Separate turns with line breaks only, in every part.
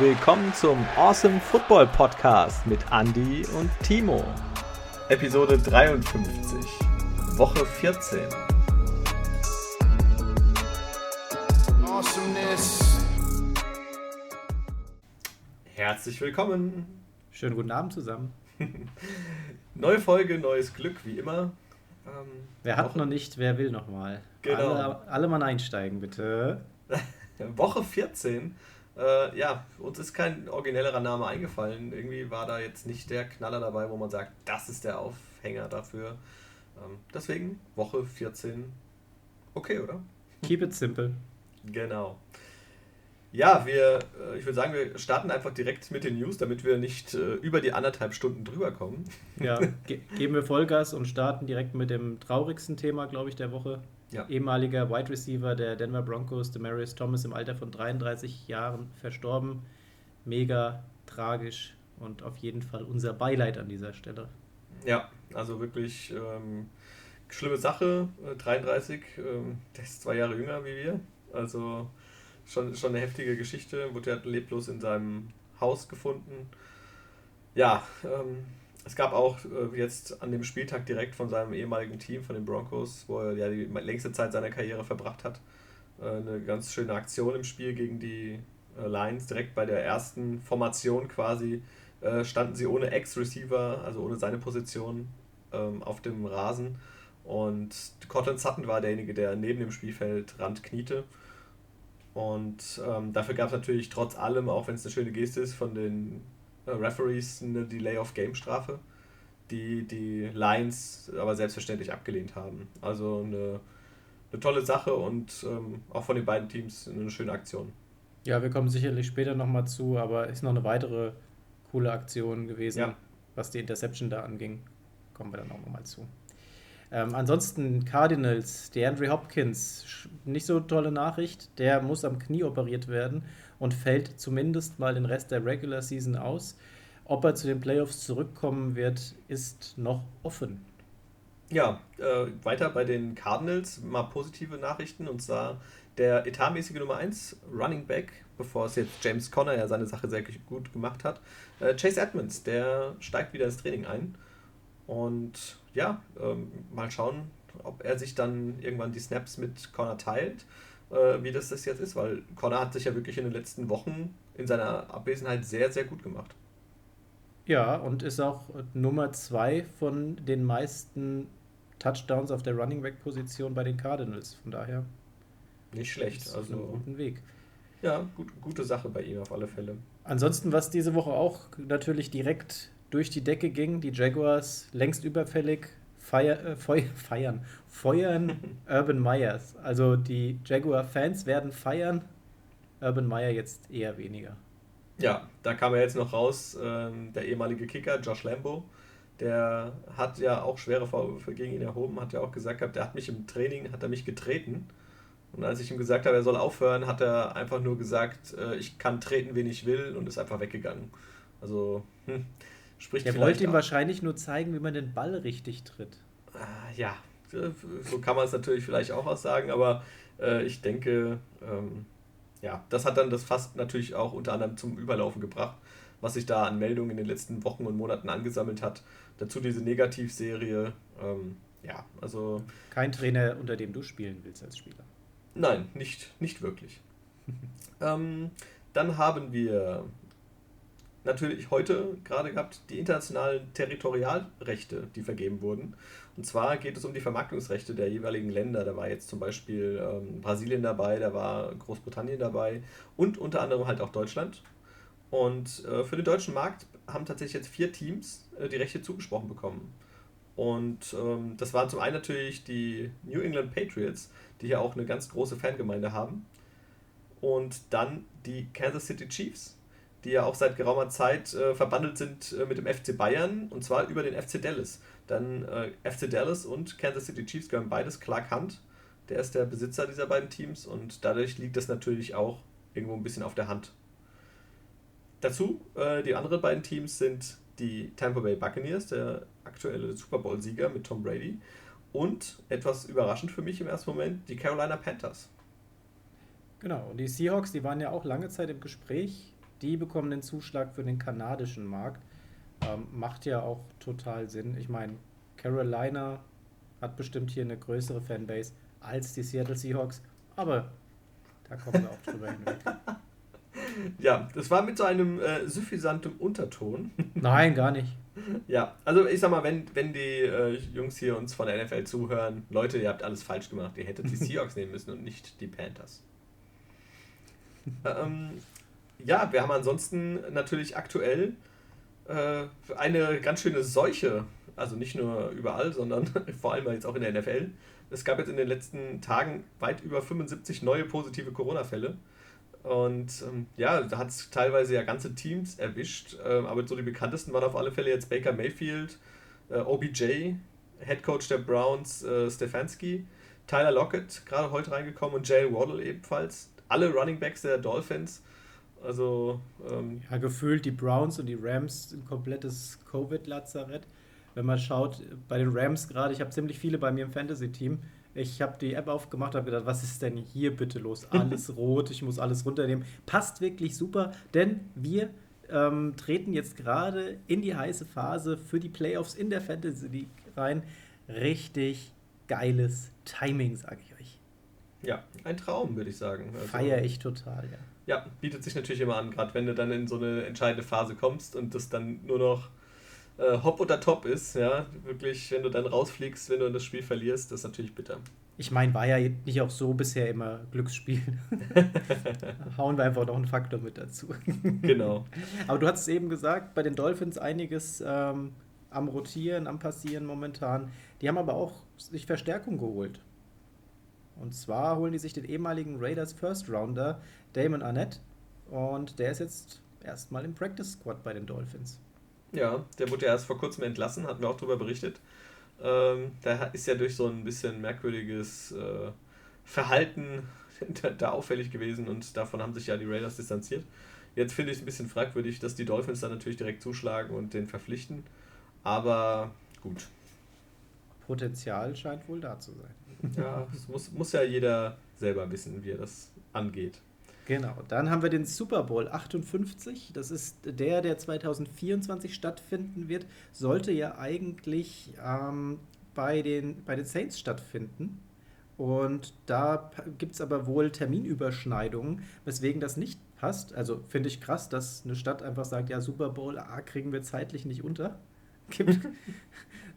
willkommen zum Awesome Football Podcast mit Andy und Timo.
Episode 53, Woche 14. Awesomeness. Herzlich willkommen.
Schönen guten Abend zusammen.
Neue Folge, neues Glück, wie immer.
Ähm, wer hat Woche... noch nicht, wer will noch mal. Genau. Alle, alle mal einsteigen, bitte.
Woche 14 äh, ja, uns ist kein originellerer Name eingefallen. Irgendwie war da jetzt nicht der Knaller dabei, wo man sagt, das ist der Aufhänger dafür. Ähm, deswegen Woche 14. Okay, oder?
Keep it simple.
Genau. Ja, wir, äh, ich würde sagen, wir starten einfach direkt mit den News, damit wir nicht äh, über die anderthalb Stunden drüber kommen.
Ja, ge geben wir Vollgas und starten direkt mit dem traurigsten Thema, glaube ich, der Woche. Ja. Ehemaliger Wide Receiver der Denver Broncos, Demarius Thomas, im Alter von 33 Jahren verstorben. Mega tragisch und auf jeden Fall unser Beileid an dieser Stelle.
Ja, also wirklich ähm, schlimme Sache. 33, äh, ähm, der ist zwei Jahre jünger wie wir. Also schon, schon eine heftige Geschichte. Wurde ja leblos in seinem Haus gefunden. Ja, ähm, es gab auch äh, jetzt an dem Spieltag direkt von seinem ehemaligen Team, von den Broncos, wo er ja die längste Zeit seiner Karriere verbracht hat, äh, eine ganz schöne Aktion im Spiel gegen die äh, Lions. Direkt bei der ersten Formation quasi standen sie ohne Ex-Receiver, also ohne seine Position, ähm, auf dem Rasen. Und Cortland Sutton war derjenige, der neben dem Spielfeldrand kniete. Und ähm, dafür gab es natürlich trotz allem, auch wenn es eine schöne Geste ist, von den Referees eine Delay-of-Game-Strafe, die die Lions aber selbstverständlich abgelehnt haben. Also eine, eine tolle Sache und ähm, auch von den beiden Teams eine schöne Aktion.
Ja, wir kommen sicherlich später nochmal zu, aber ist noch eine weitere coole Aktion gewesen, ja. was die Interception da anging. Kommen wir dann auch nochmal zu. Ähm, ansonsten Cardinals, der Andre Hopkins, nicht so tolle Nachricht, der muss am Knie operiert werden und fällt zumindest mal den Rest der Regular Season aus. Ob er zu den Playoffs zurückkommen wird, ist noch offen.
Ja, äh, weiter bei den Cardinals mal positive Nachrichten und zwar der etatmäßige Nummer 1 Running Back, bevor es jetzt James Conner ja seine Sache sehr gut gemacht hat. Äh, Chase Edmonds, der steigt wieder ins Training ein. Und ja, ähm, mal schauen, ob er sich dann irgendwann die Snaps mit Connor teilt äh, wie das, das jetzt ist, weil Connor hat sich ja wirklich in den letzten Wochen in seiner Abwesenheit sehr, sehr gut gemacht.
Ja, und ist auch Nummer zwei von den meisten Touchdowns auf der Running Back Position bei den Cardinals. Von daher
nicht schlecht,
also einen guten Weg.
Ja, gut, gute Sache bei ihm auf alle Fälle.
Ansonsten, was diese Woche auch natürlich direkt durch die Decke ging, die Jaguars längst überfällig feier, äh, feiern, feuern Urban Myers. Also die Jaguar-Fans werden feiern, Urban Meyer jetzt eher weniger.
Ja, da kam ja jetzt noch raus, ähm, der ehemalige Kicker Josh Lambo, der hat ja auch schwere Vorwürfe gegen ihn erhoben, hat ja auch gesagt gehabt, der hat mich im Training, hat er mich getreten. Und als ich ihm gesagt habe, er soll aufhören, hat er einfach nur gesagt, äh, ich kann treten, wen ich will und ist einfach weggegangen. Also, hm,
spricht Er wollte ihm wahrscheinlich nur zeigen, wie man den Ball richtig tritt.
Äh, ja, so kann man es natürlich vielleicht auch aussagen, aber äh, ich denke, ähm, ja, das hat dann das fast natürlich auch unter anderem zum Überlaufen gebracht, was sich da an Meldungen in den letzten Wochen und Monaten angesammelt hat. Dazu diese Negativserie. Ähm, ja, also.
Kein Trainer, unter dem du spielen willst als Spieler.
Nein, nicht, nicht wirklich. ähm, dann haben wir natürlich heute gerade gehabt die internationalen Territorialrechte, die vergeben wurden. Und zwar geht es um die Vermarktungsrechte der jeweiligen Länder. Da war jetzt zum Beispiel ähm, Brasilien dabei, da war Großbritannien dabei und unter anderem halt auch Deutschland. Und äh, für den deutschen Markt haben tatsächlich jetzt vier Teams äh, die Rechte zugesprochen bekommen. Und ähm, das waren zum einen natürlich die New England Patriots, die ja auch eine ganz große Fangemeinde haben. Und dann die Kansas City Chiefs, die ja auch seit geraumer Zeit äh, verbandelt sind äh, mit dem FC Bayern und zwar über den FC Dallas. Dann äh, FC Dallas und Kansas City Chiefs gehören beides Clark Hunt, der ist der Besitzer dieser beiden Teams und dadurch liegt das natürlich auch irgendwo ein bisschen auf der Hand. Dazu, äh, die anderen beiden Teams sind die Tampa Bay Buccaneers, der aktuelle Super Bowl-Sieger mit Tom Brady, und etwas überraschend für mich im ersten Moment, die Carolina Panthers.
Genau, und die Seahawks, die waren ja auch lange Zeit im Gespräch die bekommen den Zuschlag für den kanadischen Markt. Ähm, macht ja auch total Sinn. Ich meine, Carolina hat bestimmt hier eine größere Fanbase als die Seattle Seahawks, aber da kommen wir auch drüber hinweg.
Ja, das war mit so einem äh, suffisantem Unterton.
Nein, gar nicht.
Ja, also ich sag mal, wenn, wenn die äh, Jungs hier uns von der NFL zuhören, Leute, ihr habt alles falsch gemacht. Ihr hättet die Seahawks nehmen müssen und nicht die Panthers. ähm, ja, wir haben ansonsten natürlich aktuell äh, eine ganz schöne Seuche. Also nicht nur überall, sondern vor allem jetzt auch in der NFL. Es gab jetzt in den letzten Tagen weit über 75 neue positive Corona-Fälle. Und ähm, ja, da hat es teilweise ja ganze Teams erwischt. Ähm, aber so die bekanntesten waren auf alle Fälle jetzt Baker Mayfield, äh, OBJ, Head Coach der Browns äh, Stefanski, Tyler Lockett gerade heute reingekommen und Jalen Waddle ebenfalls. Alle Running Backs der Dolphins. Also. Ähm,
ja, gefühlt die Browns und die Rams ein komplettes Covid-Lazarett. Wenn man schaut, bei den Rams gerade, ich habe ziemlich viele bei mir im Fantasy-Team ich habe die App aufgemacht, habe gedacht, was ist denn hier bitte los? Alles rot, ich muss alles runternehmen. Passt wirklich super, denn wir ähm, treten jetzt gerade in die heiße Phase für die Playoffs in der Fantasy League rein. Richtig geiles Timing, sage ich euch.
Ja, ein Traum, würde ich sagen.
Also, Feiere ich total, ja.
Ja, bietet sich natürlich immer an, gerade wenn du dann in so eine entscheidende Phase kommst und das dann nur noch äh, Hop oder Top ist, ja, wirklich, wenn du dann rausfliegst, wenn du das Spiel verlierst, das ist natürlich bitter.
Ich meine, war ja nicht auch so bisher immer Glücksspiel. Hauen wir einfach noch einen Faktor mit dazu. Genau. Aber du hast es eben gesagt, bei den Dolphins einiges ähm, am Rotieren, am Passieren momentan. Die haben aber auch sich Verstärkung geholt. Und zwar holen die sich den ehemaligen Raiders First Rounder Damon Arnett. Und der ist jetzt erstmal im Practice Squad bei den Dolphins.
Ja, der wurde ja erst vor kurzem entlassen, hatten wir auch darüber berichtet. Ähm, da ist ja durch so ein bisschen merkwürdiges äh, Verhalten da auffällig gewesen und davon haben sich ja die Raiders distanziert. Jetzt finde ich es ein bisschen fragwürdig, dass die Dolphins dann natürlich direkt zuschlagen und den verpflichten. Aber gut.
Potenzial scheint wohl da zu sein.
Ja, es muss, muss ja jeder selber wissen, wie er das angeht.
Genau, dann haben wir den Super Bowl 58. Das ist der, der 2024 stattfinden wird. Sollte ja eigentlich ähm, bei, den, bei den Saints stattfinden. Und da gibt es aber wohl Terminüberschneidungen, weswegen das nicht passt. Also finde ich krass, dass eine Stadt einfach sagt, ja, Super Bowl A kriegen wir zeitlich nicht unter. Gibt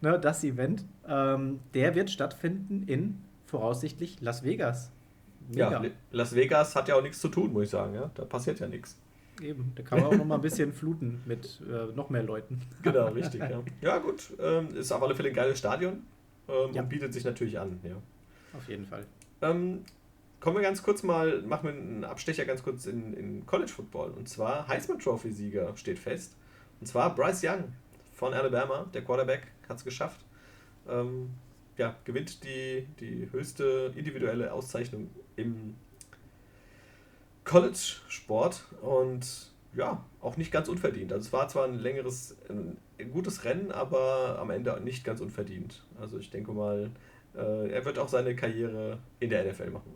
ne, das Event. Ähm, der wird stattfinden in voraussichtlich Las Vegas.
Mega. Ja, Las Vegas hat ja auch nichts zu tun, muss ich sagen. Ja? Da passiert ja nichts.
Eben, da kann man auch noch mal ein bisschen fluten mit äh, noch mehr Leuten.
Genau, richtig. Ja, ja gut, ähm, ist auf alle Fälle ein geiles Stadion ähm, ja. und bietet sich natürlich an. Ja.
Auf jeden Fall.
Ähm, kommen wir ganz kurz mal, machen wir einen Abstecher ganz kurz in, in College Football. Und zwar Heisman Trophy-Sieger steht fest. Und zwar Bryce Young von Alabama, der Quarterback, hat es geschafft. Ähm, ja, gewinnt die, die höchste individuelle Auszeichnung im College-Sport und ja, auch nicht ganz unverdient. Also es war zwar ein längeres, ein, gutes Rennen, aber am Ende nicht ganz unverdient. Also ich denke mal, äh, er wird auch seine Karriere in der NFL machen.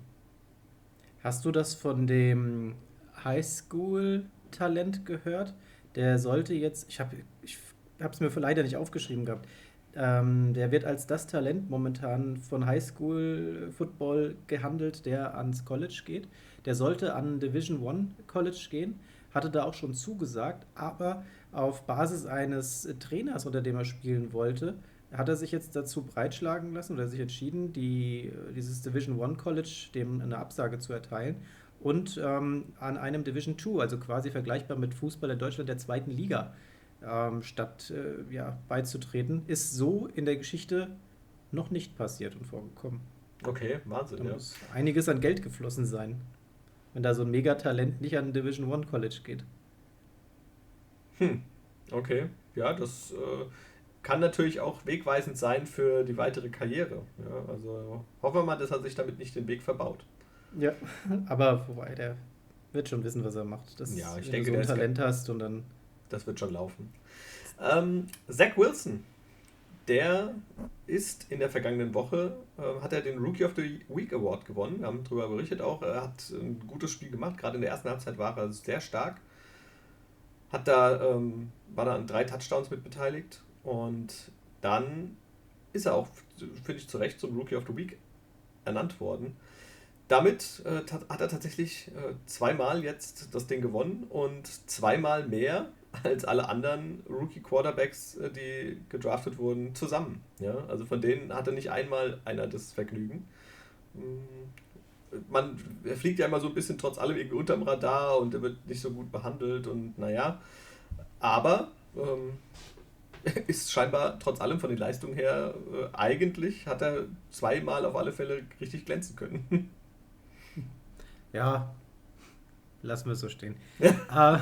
Hast du das von dem Highschool-Talent gehört? Der sollte jetzt, ich habe ich es mir leider nicht aufgeschrieben gehabt, ähm, der wird als das Talent momentan von Highschool Football gehandelt, der ans College geht. Der sollte an Division One College gehen, hatte da auch schon zugesagt, aber auf Basis eines Trainers, unter dem er spielen wollte, hat er sich jetzt dazu breitschlagen lassen oder sich entschieden, die, dieses Division One College dem eine Absage zu erteilen und ähm, an einem Division Two, also quasi vergleichbar mit Fußball in Deutschland der zweiten Liga, ähm, statt äh, ja, beizutreten, ist so in der Geschichte noch nicht passiert und vorgekommen.
Okay, Wahnsinn, da
ja. muss einiges an Geld geflossen sein, wenn da so ein Megatalent nicht an ein Division One College geht.
Hm, okay. Ja, das äh, kann natürlich auch wegweisend sein für die weitere Karriere. Ja, also hoffen wir mal, dass er sich damit nicht den Weg verbaut.
Ja, aber wobei, der wird schon wissen, was er macht. Das,
ja, ich denke,
du so ein Talent hast und dann
das wird schon laufen. Ähm, Zach Wilson, der ist in der vergangenen Woche, äh, hat er den Rookie of the Week Award gewonnen. Wir haben darüber berichtet auch. Er hat ein gutes Spiel gemacht. Gerade in der ersten Halbzeit war er sehr stark. hat da, ähm, war da an drei Touchdowns mit beteiligt und dann ist er auch, finde ich, zu Recht zum Rookie of the Week ernannt worden. Damit äh, hat er tatsächlich äh, zweimal jetzt das Ding gewonnen und zweimal mehr als alle anderen Rookie-Quarterbacks, äh, die gedraftet wurden, zusammen. Ja? Also von denen hatte nicht einmal einer das Vergnügen. Mm, man, fliegt ja immer so ein bisschen trotz allem irgendwie unterm Radar und er wird nicht so gut behandelt und naja. Aber ähm, ist scheinbar trotz allem von den Leistungen her, äh, eigentlich hat er zweimal auf alle Fälle richtig glänzen können.
Ja, lassen wir es so stehen. Äh,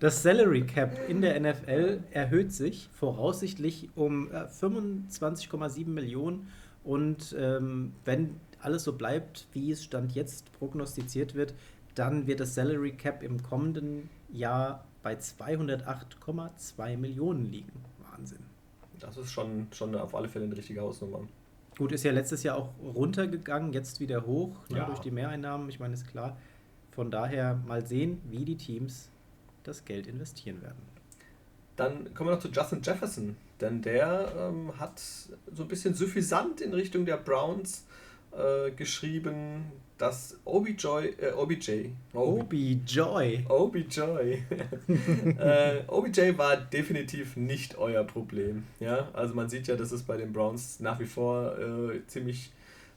das Salary Cap in der NFL erhöht sich voraussichtlich um 25,7 äh, Millionen und ähm, wenn alles so bleibt, wie es Stand jetzt prognostiziert wird, dann wird das Salary Cap im kommenden Jahr bei 208,2 Millionen liegen. Wahnsinn.
Das ist schon, schon auf alle Fälle eine richtige Hausnummer.
Gut, ist ja letztes Jahr auch runtergegangen, jetzt wieder hoch ne, ja. durch die Mehreinnahmen. Ich meine, ist klar. Von daher mal sehen, wie die Teams das Geld investieren werden.
Dann kommen wir noch zu Justin Jefferson, denn der ähm, hat so ein bisschen suffisant in Richtung der Browns äh, geschrieben, dass OBJ, äh, OBJ,
OBJ,
OBJ, äh, OBJ war definitiv nicht euer Problem. Ja, also man sieht ja, dass es bei den Browns nach wie vor äh, ziemlich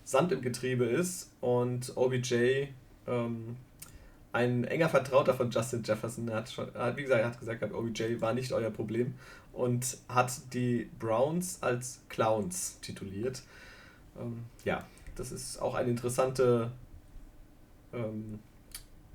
Sand im Getriebe ist und OBJ ähm, ein enger Vertrauter von Justin Jefferson hat schon, hat, wie gesagt, hat gesagt, OBJ war nicht euer Problem und hat die Browns als Clowns tituliert. Ähm, ja, das ist auch eine interessante, ähm,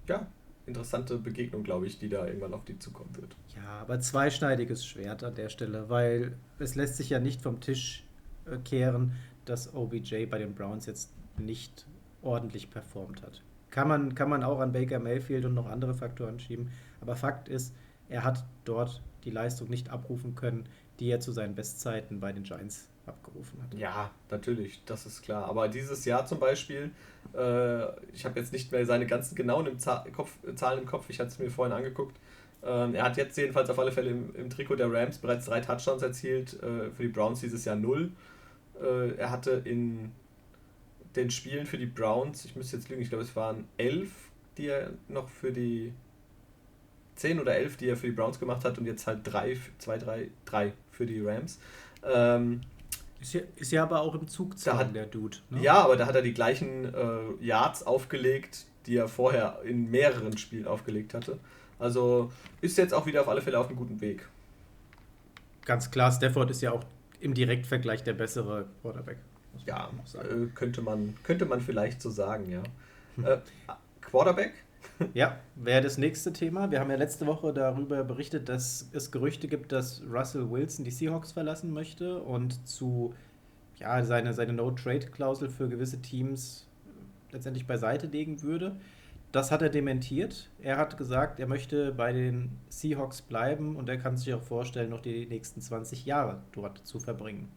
ja, interessante Begegnung, glaube ich, die da irgendwann auf die zukommen wird.
Ja, aber zweischneidiges Schwert an der Stelle, weil es lässt sich ja nicht vom Tisch äh, kehren, dass OBJ bei den Browns jetzt nicht ordentlich performt hat. Kann man, kann man auch an Baker Mayfield und noch andere Faktoren schieben, aber Fakt ist, er hat dort die Leistung nicht abrufen können, die er zu seinen Bestzeiten bei den Giants abgerufen hat.
Ja, natürlich, das ist klar. Aber dieses Jahr zum Beispiel, äh, ich habe jetzt nicht mehr seine ganzen genauen im Kopf, Zahlen im Kopf, ich hatte es mir vorhin angeguckt. Ähm, er hat jetzt jedenfalls auf alle Fälle im, im Trikot der Rams bereits drei Touchdowns erzielt, äh, für die Browns dieses Jahr null. Äh, er hatte in den Spielen für die Browns, ich müsste jetzt lügen, ich glaube es waren elf, die er noch für die zehn oder elf, die er für die Browns gemacht hat und jetzt halt drei, zwei, drei, drei für die Rams. Ähm,
ist ja, ist ja aber auch im Zugzwang, hat, der Dude.
Ne? Ja, aber da hat er die gleichen äh, Yards aufgelegt, die er vorher in mehreren Spielen aufgelegt hatte. Also ist jetzt auch wieder auf alle Fälle auf einem guten Weg.
Ganz klar, Stafford ist ja auch im Direktvergleich der bessere Quarterback.
Ja, äh, könnte, man, könnte man vielleicht so sagen, ja. Äh, Quarterback
ja, wäre das nächste Thema. Wir haben ja letzte Woche darüber berichtet, dass es Gerüchte gibt, dass Russell Wilson die Seahawks verlassen möchte und zu ja, seine, seine No-Trade-Klausel für gewisse Teams letztendlich beiseite legen würde. Das hat er dementiert. Er hat gesagt, er möchte bei den Seahawks bleiben und er kann sich auch vorstellen, noch die nächsten 20 Jahre dort zu verbringen.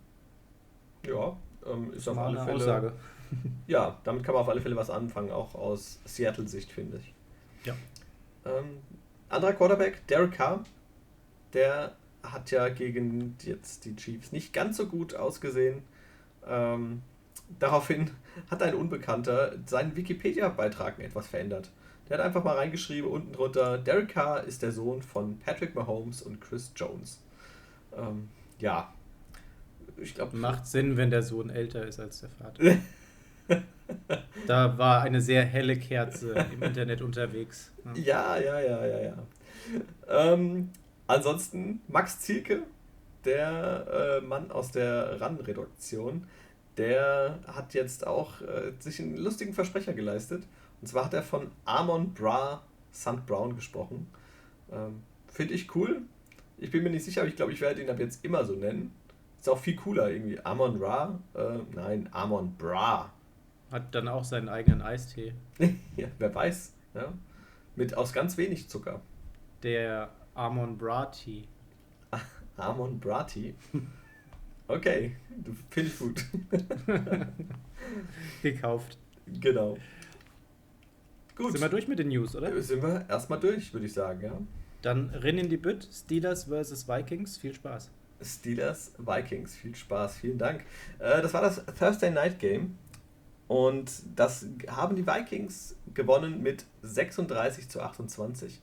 Ja, ähm, ist auf alle Fälle. Aussage. Ja, damit kann man auf alle Fälle was anfangen, auch aus Seattle-Sicht, finde ich.
Ja.
Ähm, anderer Quarterback, Derek Carr, der hat ja gegen jetzt die Chiefs nicht ganz so gut ausgesehen. Ähm, daraufhin hat ein Unbekannter seinen Wikipedia-Beitrag etwas verändert. Der hat einfach mal reingeschrieben unten drunter, Derek Carr ist der Sohn von Patrick Mahomes und Chris Jones. Ähm, ja.
Ich glaube. Macht Sinn, wenn der Sohn älter ist als der Vater. da war eine sehr helle Kerze im Internet unterwegs.
Ja, ja, ja, ja, ja. Ähm, ansonsten Max Zielke, der äh, Mann aus der RAN-Reduktion, der hat jetzt auch äh, sich einen lustigen Versprecher geleistet. Und zwar hat er von Amon Bra St. Brown gesprochen. Ähm, Finde ich cool. Ich bin mir nicht sicher, aber ich glaube, ich werde ihn ab jetzt immer so nennen. Ist auch viel cooler irgendwie. Amon Ra? Äh, nein, Amon Bra
hat dann auch seinen eigenen Eistee.
ja, wer weiß. Ja. Mit aus ganz wenig Zucker.
Der Amon Brati.
Amon Brati? Okay, finde ich gut.
Gekauft.
Genau.
Gut. Sind wir durch mit den News, oder?
Sind wir erstmal durch, würde ich sagen, ja.
Dann rennen in die Bütt, Steelers vs. Vikings. Viel Spaß.
Steelers Vikings. Viel Spaß, vielen Dank. Äh, das war das Thursday Night Game. Und das haben die Vikings gewonnen mit 36 zu 28.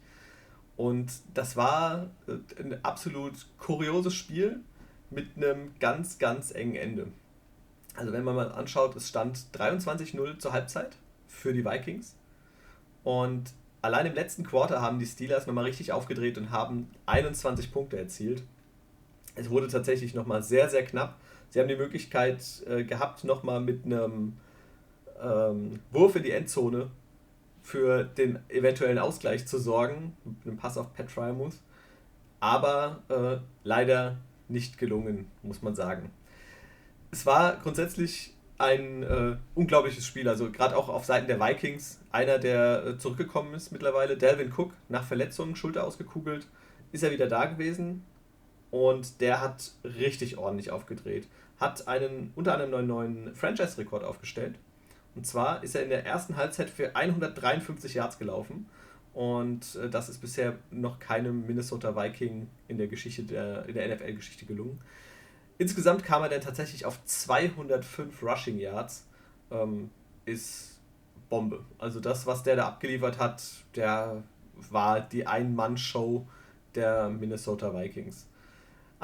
Und das war äh, ein absolut kurioses Spiel mit einem ganz, ganz engen Ende. Also wenn man mal anschaut, es stand 23-0 zur Halbzeit für die Vikings. Und allein im letzten Quarter haben die Steelers nochmal richtig aufgedreht und haben 21 Punkte erzielt. Es wurde tatsächlich nochmal sehr, sehr knapp. Sie haben die Möglichkeit äh, gehabt, nochmal mit einem ähm, Wurf in die Endzone für den eventuellen Ausgleich zu sorgen, mit einem Pass auf Pat Fryermuth. Aber äh, leider nicht gelungen, muss man sagen. Es war grundsätzlich ein äh, unglaubliches Spiel. Also gerade auch auf Seiten der Vikings, einer, der äh, zurückgekommen ist mittlerweile, Delvin Cook, nach Verletzungen, Schulter ausgekugelt, ist er wieder da gewesen und der hat richtig ordentlich aufgedreht. Hat einen unter anderem einen neuen Franchise-Rekord aufgestellt. Und zwar ist er in der ersten Halbzeit für 153 Yards gelaufen. Und äh, das ist bisher noch keinem Minnesota Viking in der Geschichte der, in der NFL-Geschichte gelungen. Insgesamt kam er dann tatsächlich auf 205 Rushing Yards. Ähm, ist Bombe. Also das, was der da abgeliefert hat, der war die Ein-Mann-Show der Minnesota Vikings.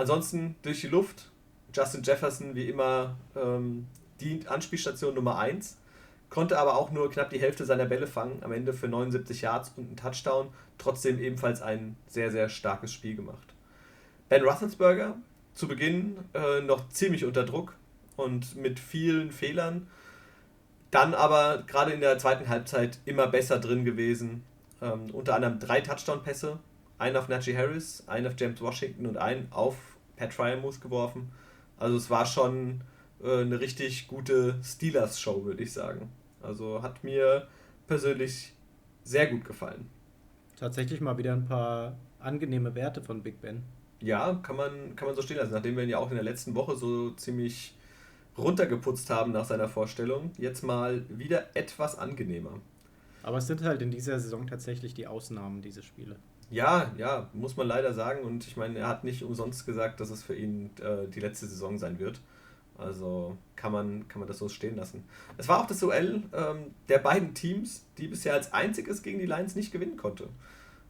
Ansonsten durch die Luft, Justin Jefferson wie immer ähm, die Anspielstation Nummer 1 konnte aber auch nur knapp die Hälfte seiner Bälle fangen, am Ende für 79 Yards und einen Touchdown. Trotzdem ebenfalls ein sehr, sehr starkes Spiel gemacht. Ben Roethlisberger zu Beginn äh, noch ziemlich unter Druck und mit vielen Fehlern. Dann aber gerade in der zweiten Halbzeit immer besser drin gewesen. Ähm, unter anderem drei Touchdown-Pässe, einen auf Najee Harris, einen auf James Washington und einen auf Pat Fryermuth geworfen. Also es war schon äh, eine richtig gute Steelers-Show, würde ich sagen. Also hat mir persönlich sehr gut gefallen.
Tatsächlich mal wieder ein paar angenehme Werte von Big Ben.
Ja, kann man, kann man so stehen lassen. Nachdem wir ihn ja auch in der letzten Woche so ziemlich runtergeputzt haben nach seiner Vorstellung, jetzt mal wieder etwas angenehmer.
Aber es sind halt in dieser Saison tatsächlich die Ausnahmen, diese Spiele.
Ja, ja, muss man leider sagen. Und ich meine, er hat nicht umsonst gesagt, dass es für ihn äh, die letzte Saison sein wird. Also kann man, kann man das so stehen lassen. Es war auch das Duell ähm, der beiden Teams, die bisher als einziges gegen die Lions nicht gewinnen konnte,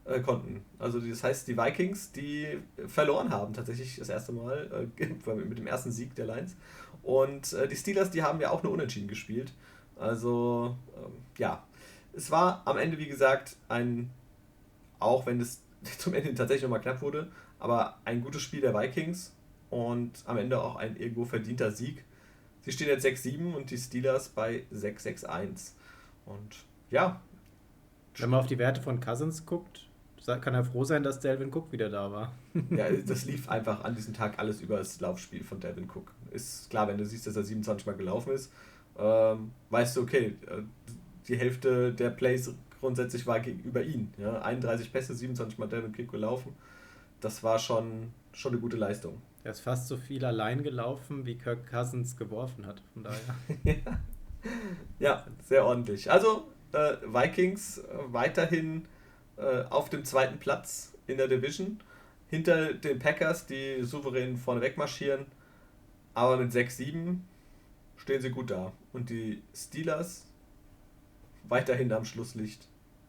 äh, konnten. Also das heißt, die Vikings, die verloren haben tatsächlich das erste Mal äh, mit dem ersten Sieg der Lions. Und äh, die Steelers, die haben ja auch nur unentschieden gespielt. Also ähm, ja, es war am Ende, wie gesagt, ein, auch wenn es zum Ende tatsächlich nochmal knapp wurde, aber ein gutes Spiel der Vikings und am Ende auch ein irgendwo verdienter Sieg. Sie stehen jetzt 6-7 und die Steelers bei 6-6-1. Und ja.
Wenn man auf die Werte von Cousins guckt, kann er froh sein, dass Delvin Cook wieder da war.
ja, das lief einfach an diesem Tag alles über das Laufspiel von Delvin Cook. Ist klar, wenn du siehst, dass er 27 Mal gelaufen ist, ähm, weißt du, okay, äh, die Hälfte der Plays grundsätzlich war gegenüber ihn. Ja? 31 Pässe, 27 Mal Delvin Cook gelaufen. Das war schon, schon eine gute Leistung.
Er ist fast so viel allein gelaufen, wie Kirk Cousins geworfen hat. Von daher.
ja, sehr ordentlich. Also äh, Vikings äh, weiterhin äh, auf dem zweiten Platz in der Division. Hinter den Packers, die souverän vorneweg marschieren. Aber mit 6-7 stehen sie gut da. Und die Steelers weiterhin am Schlusslicht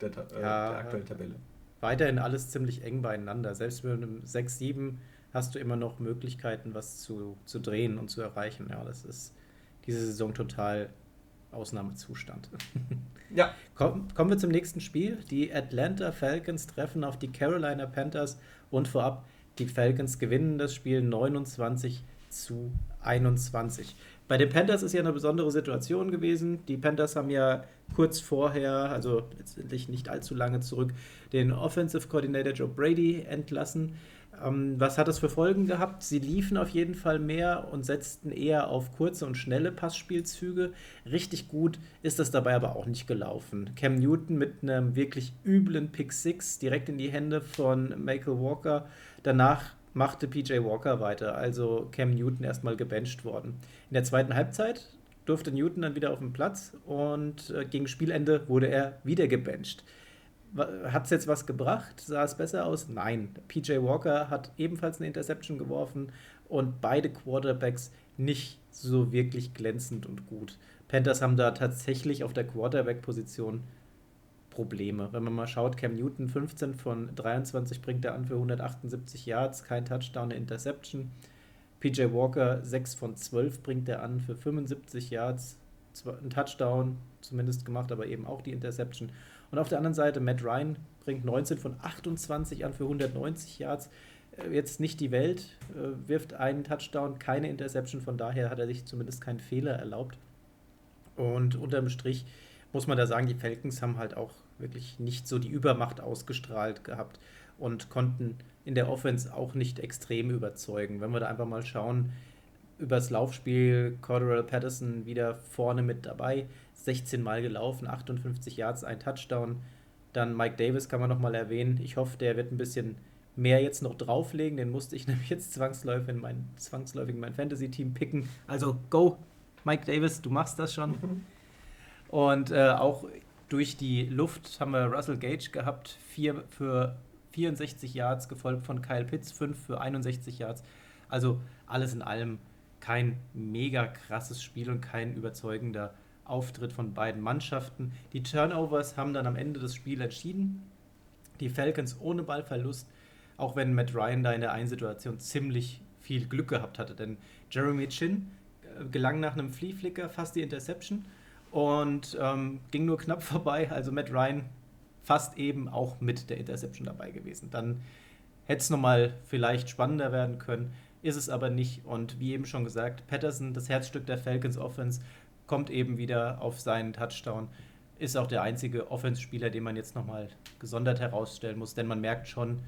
der, äh, ja, der aktuellen Tabelle.
Weiterhin alles ziemlich eng beieinander. Selbst mit einem 6-7 hast du immer noch Möglichkeiten, was zu, zu drehen und zu erreichen. Ja, das ist diese Saison total Ausnahmezustand. Ja. Komm, kommen wir zum nächsten Spiel. Die Atlanta Falcons treffen auf die Carolina Panthers und vorab, die Falcons gewinnen das Spiel 29 zu 21. Bei den Panthers ist ja eine besondere Situation gewesen. Die Panthers haben ja kurz vorher, also letztendlich nicht allzu lange zurück, den Offensive Coordinator Joe Brady entlassen. Ähm, was hat das für Folgen gehabt? Sie liefen auf jeden Fall mehr und setzten eher auf kurze und schnelle Passspielzüge. Richtig gut ist das dabei aber auch nicht gelaufen. Cam Newton mit einem wirklich üblen Pick 6 direkt in die Hände von Michael Walker. Danach machte PJ Walker weiter, also Cam Newton erstmal gebencht worden. In der zweiten Halbzeit durfte Newton dann wieder auf den Platz und äh, gegen Spielende wurde er wieder gebencht Hat es jetzt was gebracht? Sah es besser aus? Nein. PJ Walker hat ebenfalls eine Interception geworfen und beide Quarterbacks nicht so wirklich glänzend und gut. Panthers haben da tatsächlich auf der Quarterback-Position Probleme. Wenn man mal schaut, Cam Newton 15 von 23 bringt er an für 178 Yards, kein Touchdown, eine Interception. PJ Walker 6 von 12 bringt er an für 75 Yards, ein Touchdown zumindest gemacht, aber eben auch die Interception. Und auf der anderen Seite Matt Ryan bringt 19 von 28 an für 190 Yards. Äh, jetzt nicht die Welt, äh, wirft einen Touchdown, keine Interception, von daher hat er sich zumindest keinen Fehler erlaubt. Und unterm Strich muss man da sagen, die Falcons haben halt auch wirklich nicht so die Übermacht ausgestrahlt gehabt und konnten in der Offense auch nicht extrem überzeugen. Wenn wir da einfach mal schauen, übers Laufspiel, Cordero Patterson wieder vorne mit dabei, 16 Mal gelaufen, 58 Yards, ein Touchdown. Dann Mike Davis kann man nochmal erwähnen. Ich hoffe, der wird ein bisschen mehr jetzt noch drauflegen. Den musste ich nämlich jetzt zwangsläufig in mein, zwangsläufig in mein Fantasy-Team picken. Also go, Mike Davis, du machst das schon. Mhm. Und äh, auch durch die Luft haben wir Russell Gage gehabt, vier für 64 Yards, gefolgt von Kyle Pitts, fünf für 61 Yards. Also alles in allem kein mega krasses Spiel und kein überzeugender Auftritt von beiden Mannschaften. Die Turnovers haben dann am Ende des Spiels entschieden. Die Falcons ohne Ballverlust, auch wenn Matt Ryan da in der einen Situation ziemlich viel Glück gehabt hatte. Denn Jeremy Chin äh, gelang nach einem Flea-Flicker fast die Interception und ähm, ging nur knapp vorbei. Also Matt Ryan fast eben auch mit der Interception dabei gewesen. Dann hätte es nochmal vielleicht spannender werden können, ist es aber nicht. Und wie eben schon gesagt, Patterson, das Herzstück der Falcons Offense, kommt eben wieder auf seinen Touchdown. Ist auch der einzige Offense-Spieler, den man jetzt nochmal gesondert herausstellen muss, denn man merkt schon,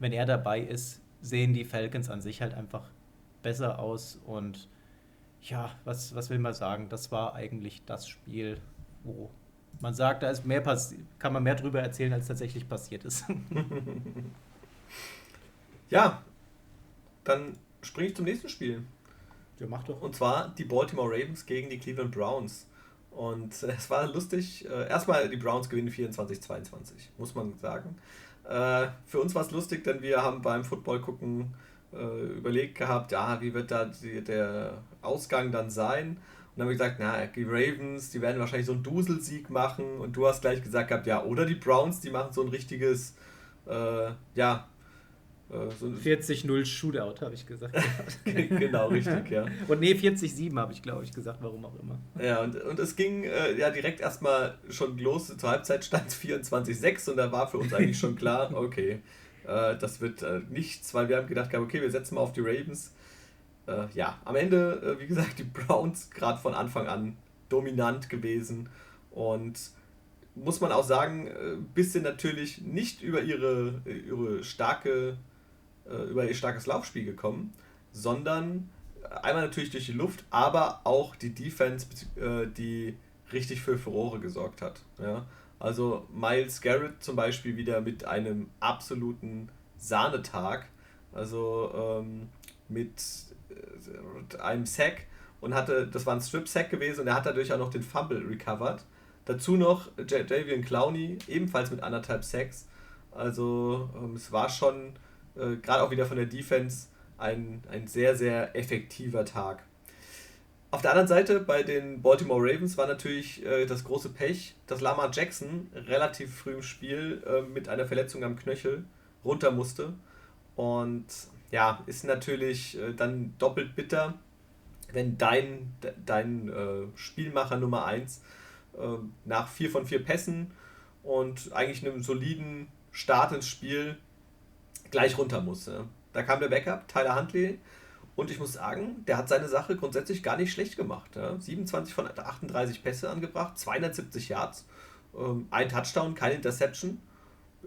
wenn er dabei ist, sehen die Falcons an sich halt einfach besser aus und ja, was, was will man sagen? Das war eigentlich das Spiel, wo man sagt, da ist mehr kann man mehr drüber erzählen, als tatsächlich passiert ist.
ja, dann springe ich zum nächsten Spiel.
Ja, mach doch.
Und zwar die Baltimore Ravens gegen die Cleveland Browns. Und es war lustig. Äh, erstmal, die Browns gewinnen 24-22, muss man sagen. Äh, für uns war es lustig, denn wir haben beim Football gucken äh, überlegt gehabt, ja, wie wird da der Ausgang dann sein? Und dann haben wir gesagt, na, die Ravens, die werden wahrscheinlich so einen Duselsieg machen. Und du hast gleich gesagt gehabt, ja, oder die Browns, die machen so ein richtiges, äh, ja,
äh, so 40-0 Shootout, habe ich gesagt.
genau, richtig, ja.
Und nee, 40-7 habe ich, glaube ich, gesagt, warum auch immer.
Ja, und, und es ging äh, ja direkt erstmal schon los. Zur Halbzeit stand es 24-6 und da war für uns eigentlich schon klar, okay, äh, das wird äh, nichts, weil wir haben gedacht, okay, wir setzen mal auf die Ravens. Äh, ja, am Ende, äh, wie gesagt, die Browns gerade von Anfang an dominant gewesen und muss man auch sagen, ein bisschen natürlich nicht über ihre, ihre starke, über ihr starkes Laufspiel gekommen, sondern einmal natürlich durch die Luft, aber auch die Defense, die richtig für Furore gesorgt hat. Ja? Also Miles Garrett zum Beispiel wieder mit einem absoluten Sahnetag. Also ähm, mit äh, einem Sack und hatte, das war ein Strip-Sack gewesen und er hat dadurch auch noch den Fumble recovered. Dazu noch Javian Clowney, ebenfalls mit anderthalb Sacks. Also ähm, es war schon äh, gerade auch wieder von der Defense ein, ein sehr, sehr effektiver Tag. Auf der anderen Seite bei den Baltimore Ravens war natürlich äh, das große Pech, dass Lamar Jackson relativ früh im Spiel äh, mit einer Verletzung am Knöchel runter musste. Und ja, ist natürlich äh, dann doppelt bitter, wenn dein, dein äh, Spielmacher Nummer 1 äh, nach 4 von 4 Pässen und eigentlich einem soliden Start ins Spiel gleich runter muss. Da kam der Backup, Tyler Huntley, und ich muss sagen, der hat seine Sache grundsätzlich gar nicht schlecht gemacht. Ja. 27 von 38 Pässe angebracht, 270 Yards, ähm, ein Touchdown, keine Interception.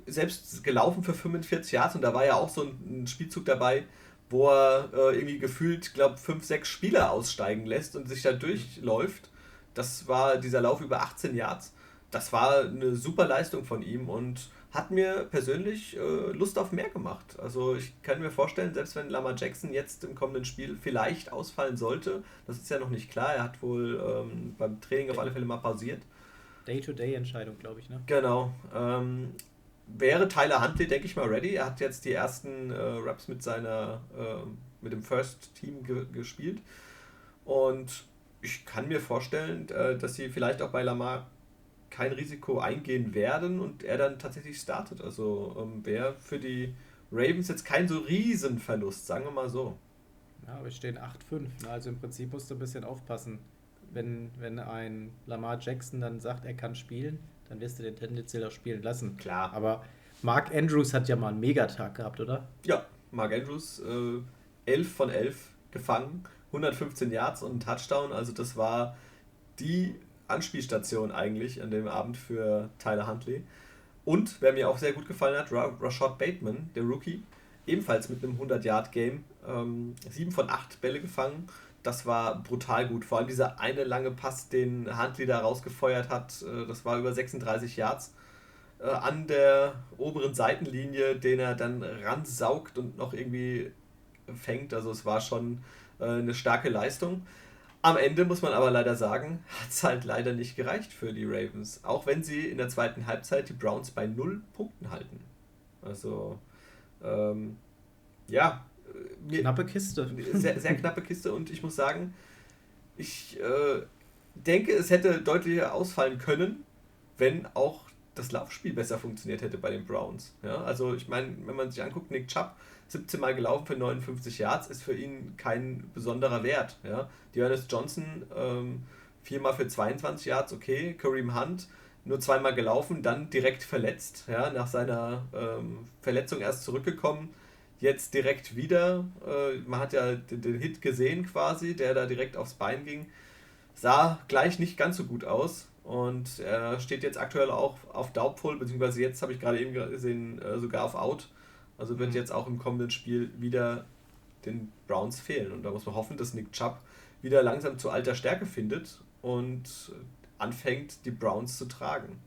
Selbst gelaufen für 45 Yards und da war ja auch so ein, Spielzug dabei, wo er äh, irgendwie gefühlt, glaube 5, 6 Spieler aussteigen lässt und sich da durchläuft. Das war dieser Lauf über 18 Yards. Das war eine super Leistung von ihm und hat mir persönlich äh, Lust auf mehr gemacht. Also ich kann mir vorstellen, selbst wenn Lama Jackson jetzt im kommenden Spiel vielleicht ausfallen sollte, das ist ja noch nicht klar, er hat wohl ähm, beim Training auf alle Fälle mal pausiert.
Day-to-Day-Entscheidung, glaube ich, ne?
Genau. Ähm, wäre Tyler Huntley, denke ich mal, ready. Er hat jetzt die ersten äh, Raps mit seiner, äh, mit dem First Team ge gespielt. Und ich kann mir vorstellen, äh, dass sie vielleicht auch bei Lamar kein Risiko eingehen werden und er dann tatsächlich startet. Also ähm, wäre für die Ravens jetzt kein so Riesenverlust, sagen wir mal so.
Ja, wir stehen 8-5. Ne? Also im Prinzip musst du ein bisschen aufpassen. Wenn, wenn ein Lamar Jackson dann sagt, er kann spielen, dann wirst du den tendenziell auch spielen lassen.
Klar.
Aber Mark Andrews hat ja mal einen Megatag gehabt, oder?
Ja, Mark Andrews, äh, 11 von 11 gefangen, 115 Yards und ein Touchdown. Also das war die Anspielstation eigentlich an dem Abend für Tyler Huntley. Und wer mir auch sehr gut gefallen hat, Rashad Bateman, der Rookie, ebenfalls mit einem 100-Yard-Game. Ähm, 7 von 8 Bälle gefangen. Das war brutal gut. Vor allem dieser eine lange Pass, den Huntley da rausgefeuert hat, äh, das war über 36 Yards äh, an der oberen Seitenlinie, den er dann ransaugt und noch irgendwie fängt. Also es war schon äh, eine starke Leistung. Am Ende muss man aber leider sagen, hat es halt leider nicht gereicht für die Ravens. Auch wenn sie in der zweiten Halbzeit die Browns bei null Punkten halten. Also, ähm, ja.
Knappe Kiste.
Sehr, sehr knappe Kiste und ich muss sagen, ich äh, denke, es hätte deutlicher ausfallen können, wenn auch das Laufspiel besser funktioniert hätte bei den Browns. Ja, also ich meine, wenn man sich anguckt, Nick Chubb 17 Mal gelaufen für 59 Yards ist für ihn kein besonderer Wert. Ja. Dearness Johnson ähm, viermal für 22 Yards, okay. Kareem Hunt nur zweimal gelaufen, dann direkt verletzt. Ja, nach seiner ähm, Verletzung erst zurückgekommen. Jetzt direkt wieder. Äh, man hat ja den, Hit gesehen quasi, der da direkt aufs Bein ging. Sah gleich nicht ganz so gut aus. Und er steht jetzt aktuell auch auf Doubtful, beziehungsweise jetzt habe ich gerade eben gesehen, äh, sogar auf Out. Also wird mhm. jetzt auch im kommenden Spiel wieder den Browns fehlen. Und da muss man hoffen, dass Nick Chubb wieder langsam zu alter Stärke findet und anfängt, die Browns zu tragen.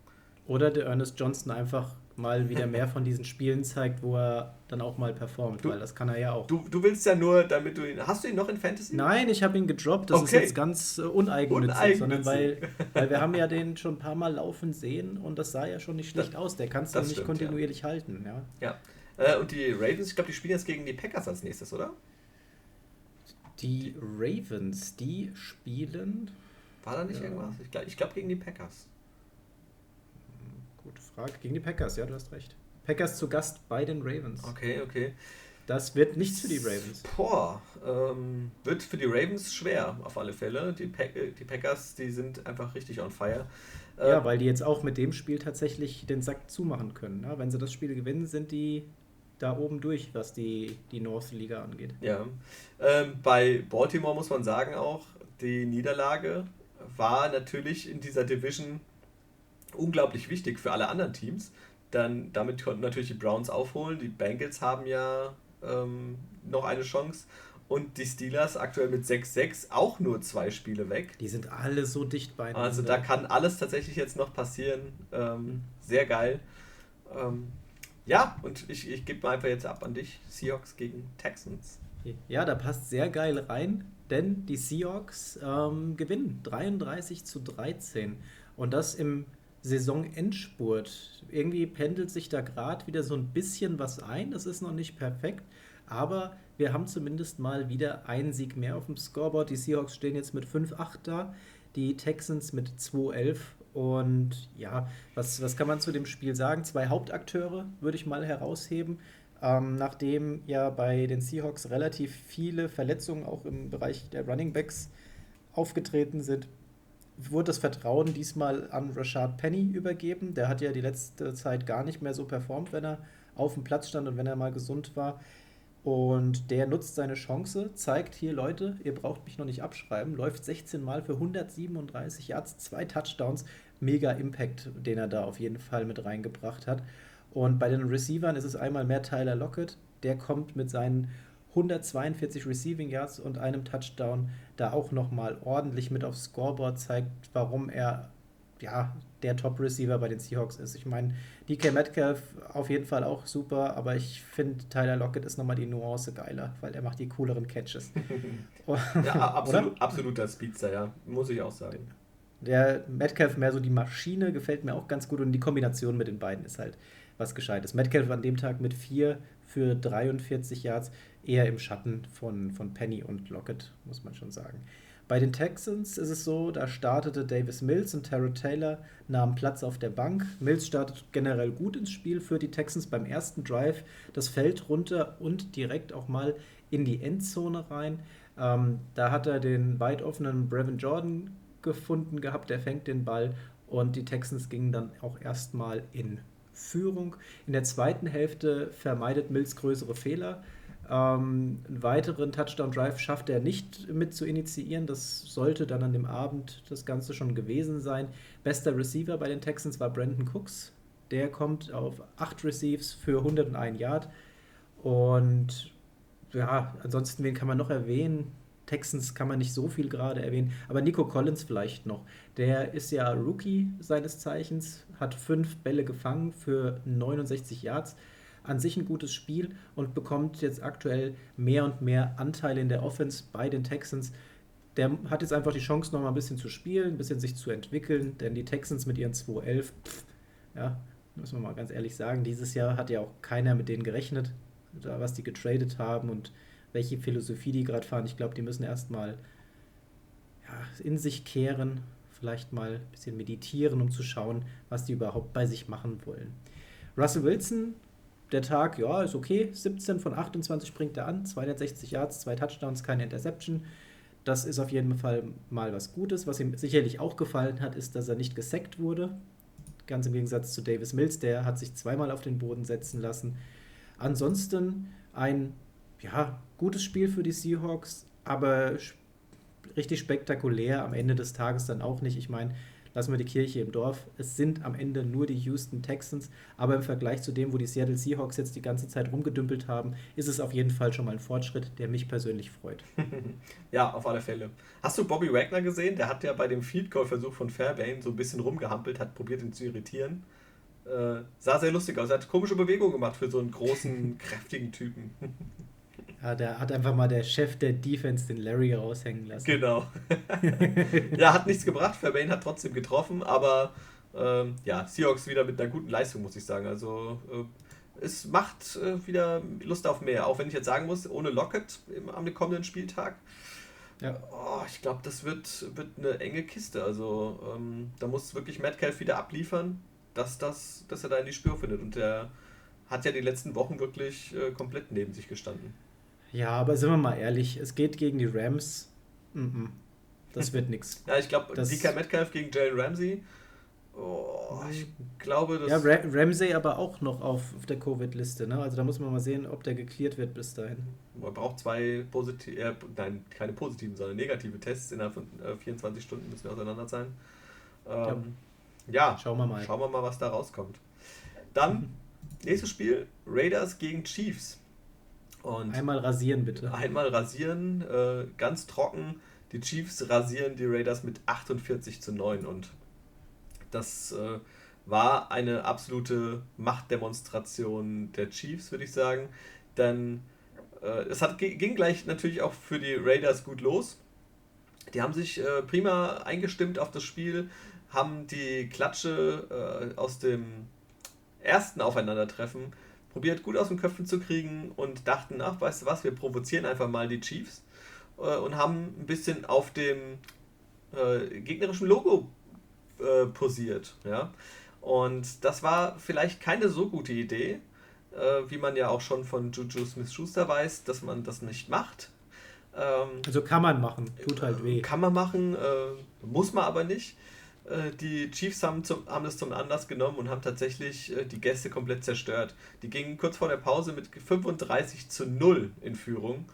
Oder der Ernest Johnson einfach mal wieder mehr von diesen Spielen zeigt, wo er dann auch mal performt, du, weil das kann er ja auch.
Du, du willst ja nur, damit du ihn. Hast du ihn noch in Fantasy?
Nein, ich habe ihn gedroppt. Das okay. ist jetzt ganz äh, uneigennützig, uneigennützig, sondern weil, weil wir haben ja den schon ein paar Mal laufen sehen und das sah ja schon nicht schlecht das, aus. Der kannst du nicht stimmt, kontinuierlich
ja.
halten. Ja.
ja. Äh, und die Ravens, ich glaube, die spielen jetzt gegen die Packers als nächstes, oder?
Die Ravens, die spielen.
War da nicht ja. irgendwas? Ich glaube glaub gegen die Packers.
Gute Frage. Gegen die Packers, ja, du hast recht. Packers zu Gast bei den Ravens.
Okay, okay.
Das wird nichts für die Ravens.
Boah, ähm, wird für die Ravens schwer, auf alle Fälle. Die, Pack äh, die Packers, die sind einfach richtig on fire.
Äh, ja, weil die jetzt auch mit dem Spiel tatsächlich den Sack zumachen können. Ne? Wenn sie das Spiel gewinnen, sind die da oben durch, was die, die North Liga angeht.
Ja. Ähm, bei Baltimore muss man sagen auch, die Niederlage war natürlich in dieser Division unglaublich wichtig für alle anderen Teams. Dann, damit konnten natürlich die Browns aufholen. Die Bengals haben ja ähm, noch eine Chance. Und die Steelers aktuell mit 6-6 auch nur zwei Spiele weg.
Die sind alle so dicht bei
Also da kann alles tatsächlich jetzt noch passieren. Ähm, mhm. Sehr geil. Ähm, ja, und ich, ich gebe mal einfach jetzt ab an dich. Seahawks gegen Texans.
Ja, da passt sehr geil rein, denn die Seahawks ähm, gewinnen 33 zu 13. Und das im Saisonendspurt. Irgendwie pendelt sich da gerade wieder so ein bisschen was ein. Das ist noch nicht perfekt, aber wir haben zumindest mal wieder einen Sieg mehr auf dem Scoreboard. Die Seahawks stehen jetzt mit 5-8 da, die Texans mit 2-11 und ja, was, was kann man zu dem Spiel sagen? Zwei Hauptakteure würde ich mal herausheben. Ähm, nachdem ja bei den Seahawks relativ viele Verletzungen auch im Bereich der Running Backs aufgetreten sind, wurde das Vertrauen diesmal an Rashad Penny übergeben. Der hat ja die letzte Zeit gar nicht mehr so performt, wenn er auf dem Platz stand und wenn er mal gesund war. Und der nutzt seine Chance, zeigt hier, Leute, ihr braucht mich noch nicht abschreiben, läuft 16 Mal für 137 Yards, zwei Touchdowns, mega Impact, den er da auf jeden Fall mit reingebracht hat. Und bei den Receivern ist es einmal mehr Tyler Lockett, der kommt mit seinen 142 Receiving Yards und einem Touchdown da auch nochmal ordentlich mit aufs Scoreboard, zeigt, warum er ja, der Top-Receiver bei den Seahawks ist. Ich meine, DK Metcalf auf jeden Fall auch super, aber ich finde, Tyler Lockett ist nochmal die Nuance geiler, weil er macht die cooleren Catches.
ja, absolut, absoluter Speedster, ja, muss ich auch sagen.
Der Metcalf mehr so die Maschine, gefällt mir auch ganz gut und die Kombination mit den beiden ist halt was Gescheites. Metcalf an dem Tag mit 4 für 43 Yards, eher im Schatten von, von Penny und Lockett, muss man schon sagen. Bei den Texans ist es so, da startete Davis Mills und Tara Taylor nahmen Platz auf der Bank. Mills startet generell gut ins Spiel für die Texans beim ersten Drive das Feld runter und direkt auch mal in die Endzone rein. Ähm, da hat er den weit offenen Brevin Jordan gefunden gehabt, der fängt den Ball und die Texans gingen dann auch erstmal in Führung. In der zweiten Hälfte vermeidet Mills größere Fehler. Ähm, einen weiteren Touchdown-Drive schafft er nicht mit zu initiieren. Das sollte dann an dem Abend das Ganze schon gewesen sein. Bester Receiver bei den Texans war Brandon Cooks. Der kommt auf 8 Receives für 101 Yard. Und ja, ansonsten, wen kann man noch erwähnen? Texans kann man nicht so viel gerade erwähnen, aber Nico Collins vielleicht noch. Der ist ja Rookie seines Zeichens, hat fünf Bälle gefangen für 69 Yards. An sich ein gutes Spiel und bekommt jetzt aktuell mehr und mehr Anteile in der Offense bei den Texans. Der hat jetzt einfach die Chance, noch mal ein bisschen zu spielen, ein bisschen sich zu entwickeln, denn die Texans mit ihren 2-11, ja, muss man mal ganz ehrlich sagen, dieses Jahr hat ja auch keiner mit denen gerechnet, was die getradet haben und welche Philosophie die gerade fahren. Ich glaube, die müssen erstmal ja, in sich kehren, vielleicht mal ein bisschen meditieren, um zu schauen, was die überhaupt bei sich machen wollen. Russell Wilson, der Tag, ja, ist okay. 17 von 28 bringt er an, 260 Yards, zwei Touchdowns, keine Interception. Das ist auf jeden Fall mal was Gutes. Was ihm sicherlich auch gefallen hat, ist, dass er nicht gesackt wurde. Ganz im Gegensatz zu Davis Mills, der hat sich zweimal auf den Boden setzen lassen. Ansonsten ein ja, gutes Spiel für die Seahawks, aber richtig spektakulär am Ende des Tages dann auch nicht. Ich meine, lassen wir die Kirche im Dorf. Es sind am Ende nur die Houston Texans, aber im Vergleich zu dem, wo die Seattle Seahawks jetzt die ganze Zeit rumgedümpelt haben, ist es auf jeden Fall schon mal ein Fortschritt, der mich persönlich freut.
ja, auf alle Fälle. Hast du Bobby Wagner gesehen? Der hat ja bei dem Field Goal Versuch von Fairbairn so ein bisschen rumgehampelt, hat probiert ihn zu irritieren. Äh, sah sehr lustig aus. Er hat komische Bewegungen gemacht für so einen großen, kräftigen Typen.
Ja, der hat einfach mal der Chef der Defense den Larry raushängen lassen.
Genau. ja, hat nichts gebracht. Fairbairn hat trotzdem getroffen, aber ähm, ja, Seahawks wieder mit einer guten Leistung, muss ich sagen. Also äh, es macht äh, wieder Lust auf mehr. Auch wenn ich jetzt sagen muss, ohne Lockett im, am kommenden Spieltag. Ja. Oh, ich glaube, das wird, wird eine enge Kiste. Also ähm, da muss wirklich Metcalf wieder abliefern, dass, das, dass er da in die Spur findet. Und der hat ja die letzten Wochen wirklich äh, komplett neben sich gestanden.
Ja, aber sind wir mal ehrlich, es geht gegen die Rams. Mm -mm. Das wird nichts.
Ja, ich glaube, DK Metcalf gegen Jalen Ramsey. Oh, ich glaube,
das. Ja, Ra Ramsey aber auch noch auf, auf der Covid-Liste. Ne? Also da muss man mal sehen, ob der geklärt wird bis dahin.
Man braucht zwei positive, äh, nein, keine positiven, sondern negative Tests innerhalb von äh, 24 Stunden müssen wir auseinander sein. Ähm, ja. ja, schauen wir mal. Schauen wir mal, was da rauskommt. Dann, nächstes Spiel: Raiders gegen Chiefs.
Und einmal rasieren bitte.
Einmal rasieren, äh, ganz trocken. Die Chiefs rasieren die Raiders mit 48 zu 9 und das äh, war eine absolute Machtdemonstration der Chiefs, würde ich sagen. Denn äh, es hat, ging gleich natürlich auch für die Raiders gut los. Die haben sich äh, prima eingestimmt auf das Spiel, haben die Klatsche äh, aus dem ersten Aufeinandertreffen probiert gut aus den Köpfen zu kriegen und dachten, ach, weißt du was, wir provozieren einfach mal die Chiefs äh, und haben ein bisschen auf dem äh, gegnerischen Logo äh, posiert. Ja? Und das war vielleicht keine so gute Idee, äh, wie man ja auch schon von Juju Smith-Schuster weiß, dass man das nicht macht.
Ähm, also kann man machen, tut halt weh.
Kann man machen, äh, muss man aber nicht. Äh, die Chiefs haben, zum, haben das zum Anlass genommen und haben tatsächlich äh, die Gäste komplett zerstört. Die gingen kurz vor der Pause mit 35 zu 0 in Führung.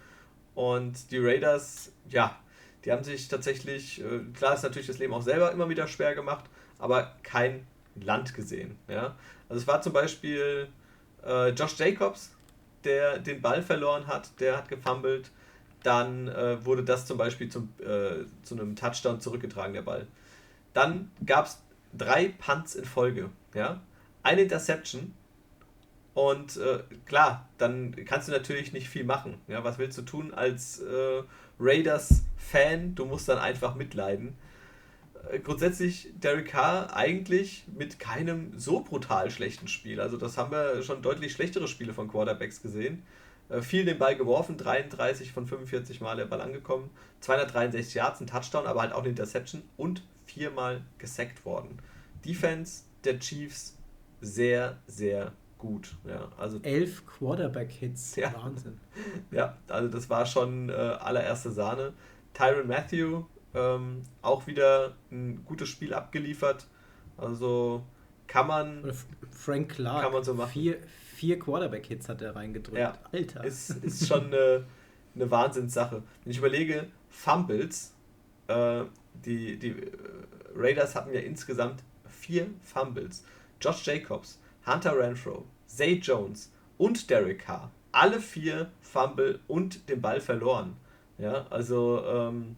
Und die Raiders, ja, die haben sich tatsächlich, äh, klar ist natürlich das Leben auch selber immer wieder schwer gemacht, aber kein Land gesehen. Ja? Also es war zum Beispiel äh, Josh Jacobs, der den Ball verloren hat, der hat gefummelt. Dann äh, wurde das zum Beispiel zum, äh, zu einem Touchdown zurückgetragen, der Ball. Dann gab es drei Punts in Folge. Ja? Eine Interception. Und äh, klar, dann kannst du natürlich nicht viel machen. Ja? Was willst du tun als äh, Raiders-Fan? Du musst dann einfach mitleiden. äh, grundsätzlich Derek Carr eigentlich mit keinem so brutal schlechten Spiel. Also das haben wir schon deutlich schlechtere Spiele von Quarterbacks gesehen. Äh, viel den Ball geworfen, 33 von 45 Mal der Ball angekommen, 263 Yards, ein Touchdown, aber halt auch eine Interception und viermal gesackt worden. Defense der Chiefs sehr, sehr gut. Ja, also
Elf Quarterback-Hits,
Ja.
Wahnsinn.
Ja, also das war schon äh, allererste Sahne. Tyron Matthew ähm, auch wieder ein gutes Spiel abgeliefert. Also kann man,
Oder Frank Clark,
Kann man so machen.
vier, vier Quarterback-Hits hat er reingedrückt.
Ja.
Alter.
ist, ist schon eine, eine Wahnsinnssache. Wenn ich überlege, Fumbles, äh, die, die äh, Raiders hatten ja insgesamt vier Fumbles. Josh Jacobs, Hunter Renfro, Zay Jones und Derek Carr. Alle vier Fumble und den Ball verloren. Ja, also ähm,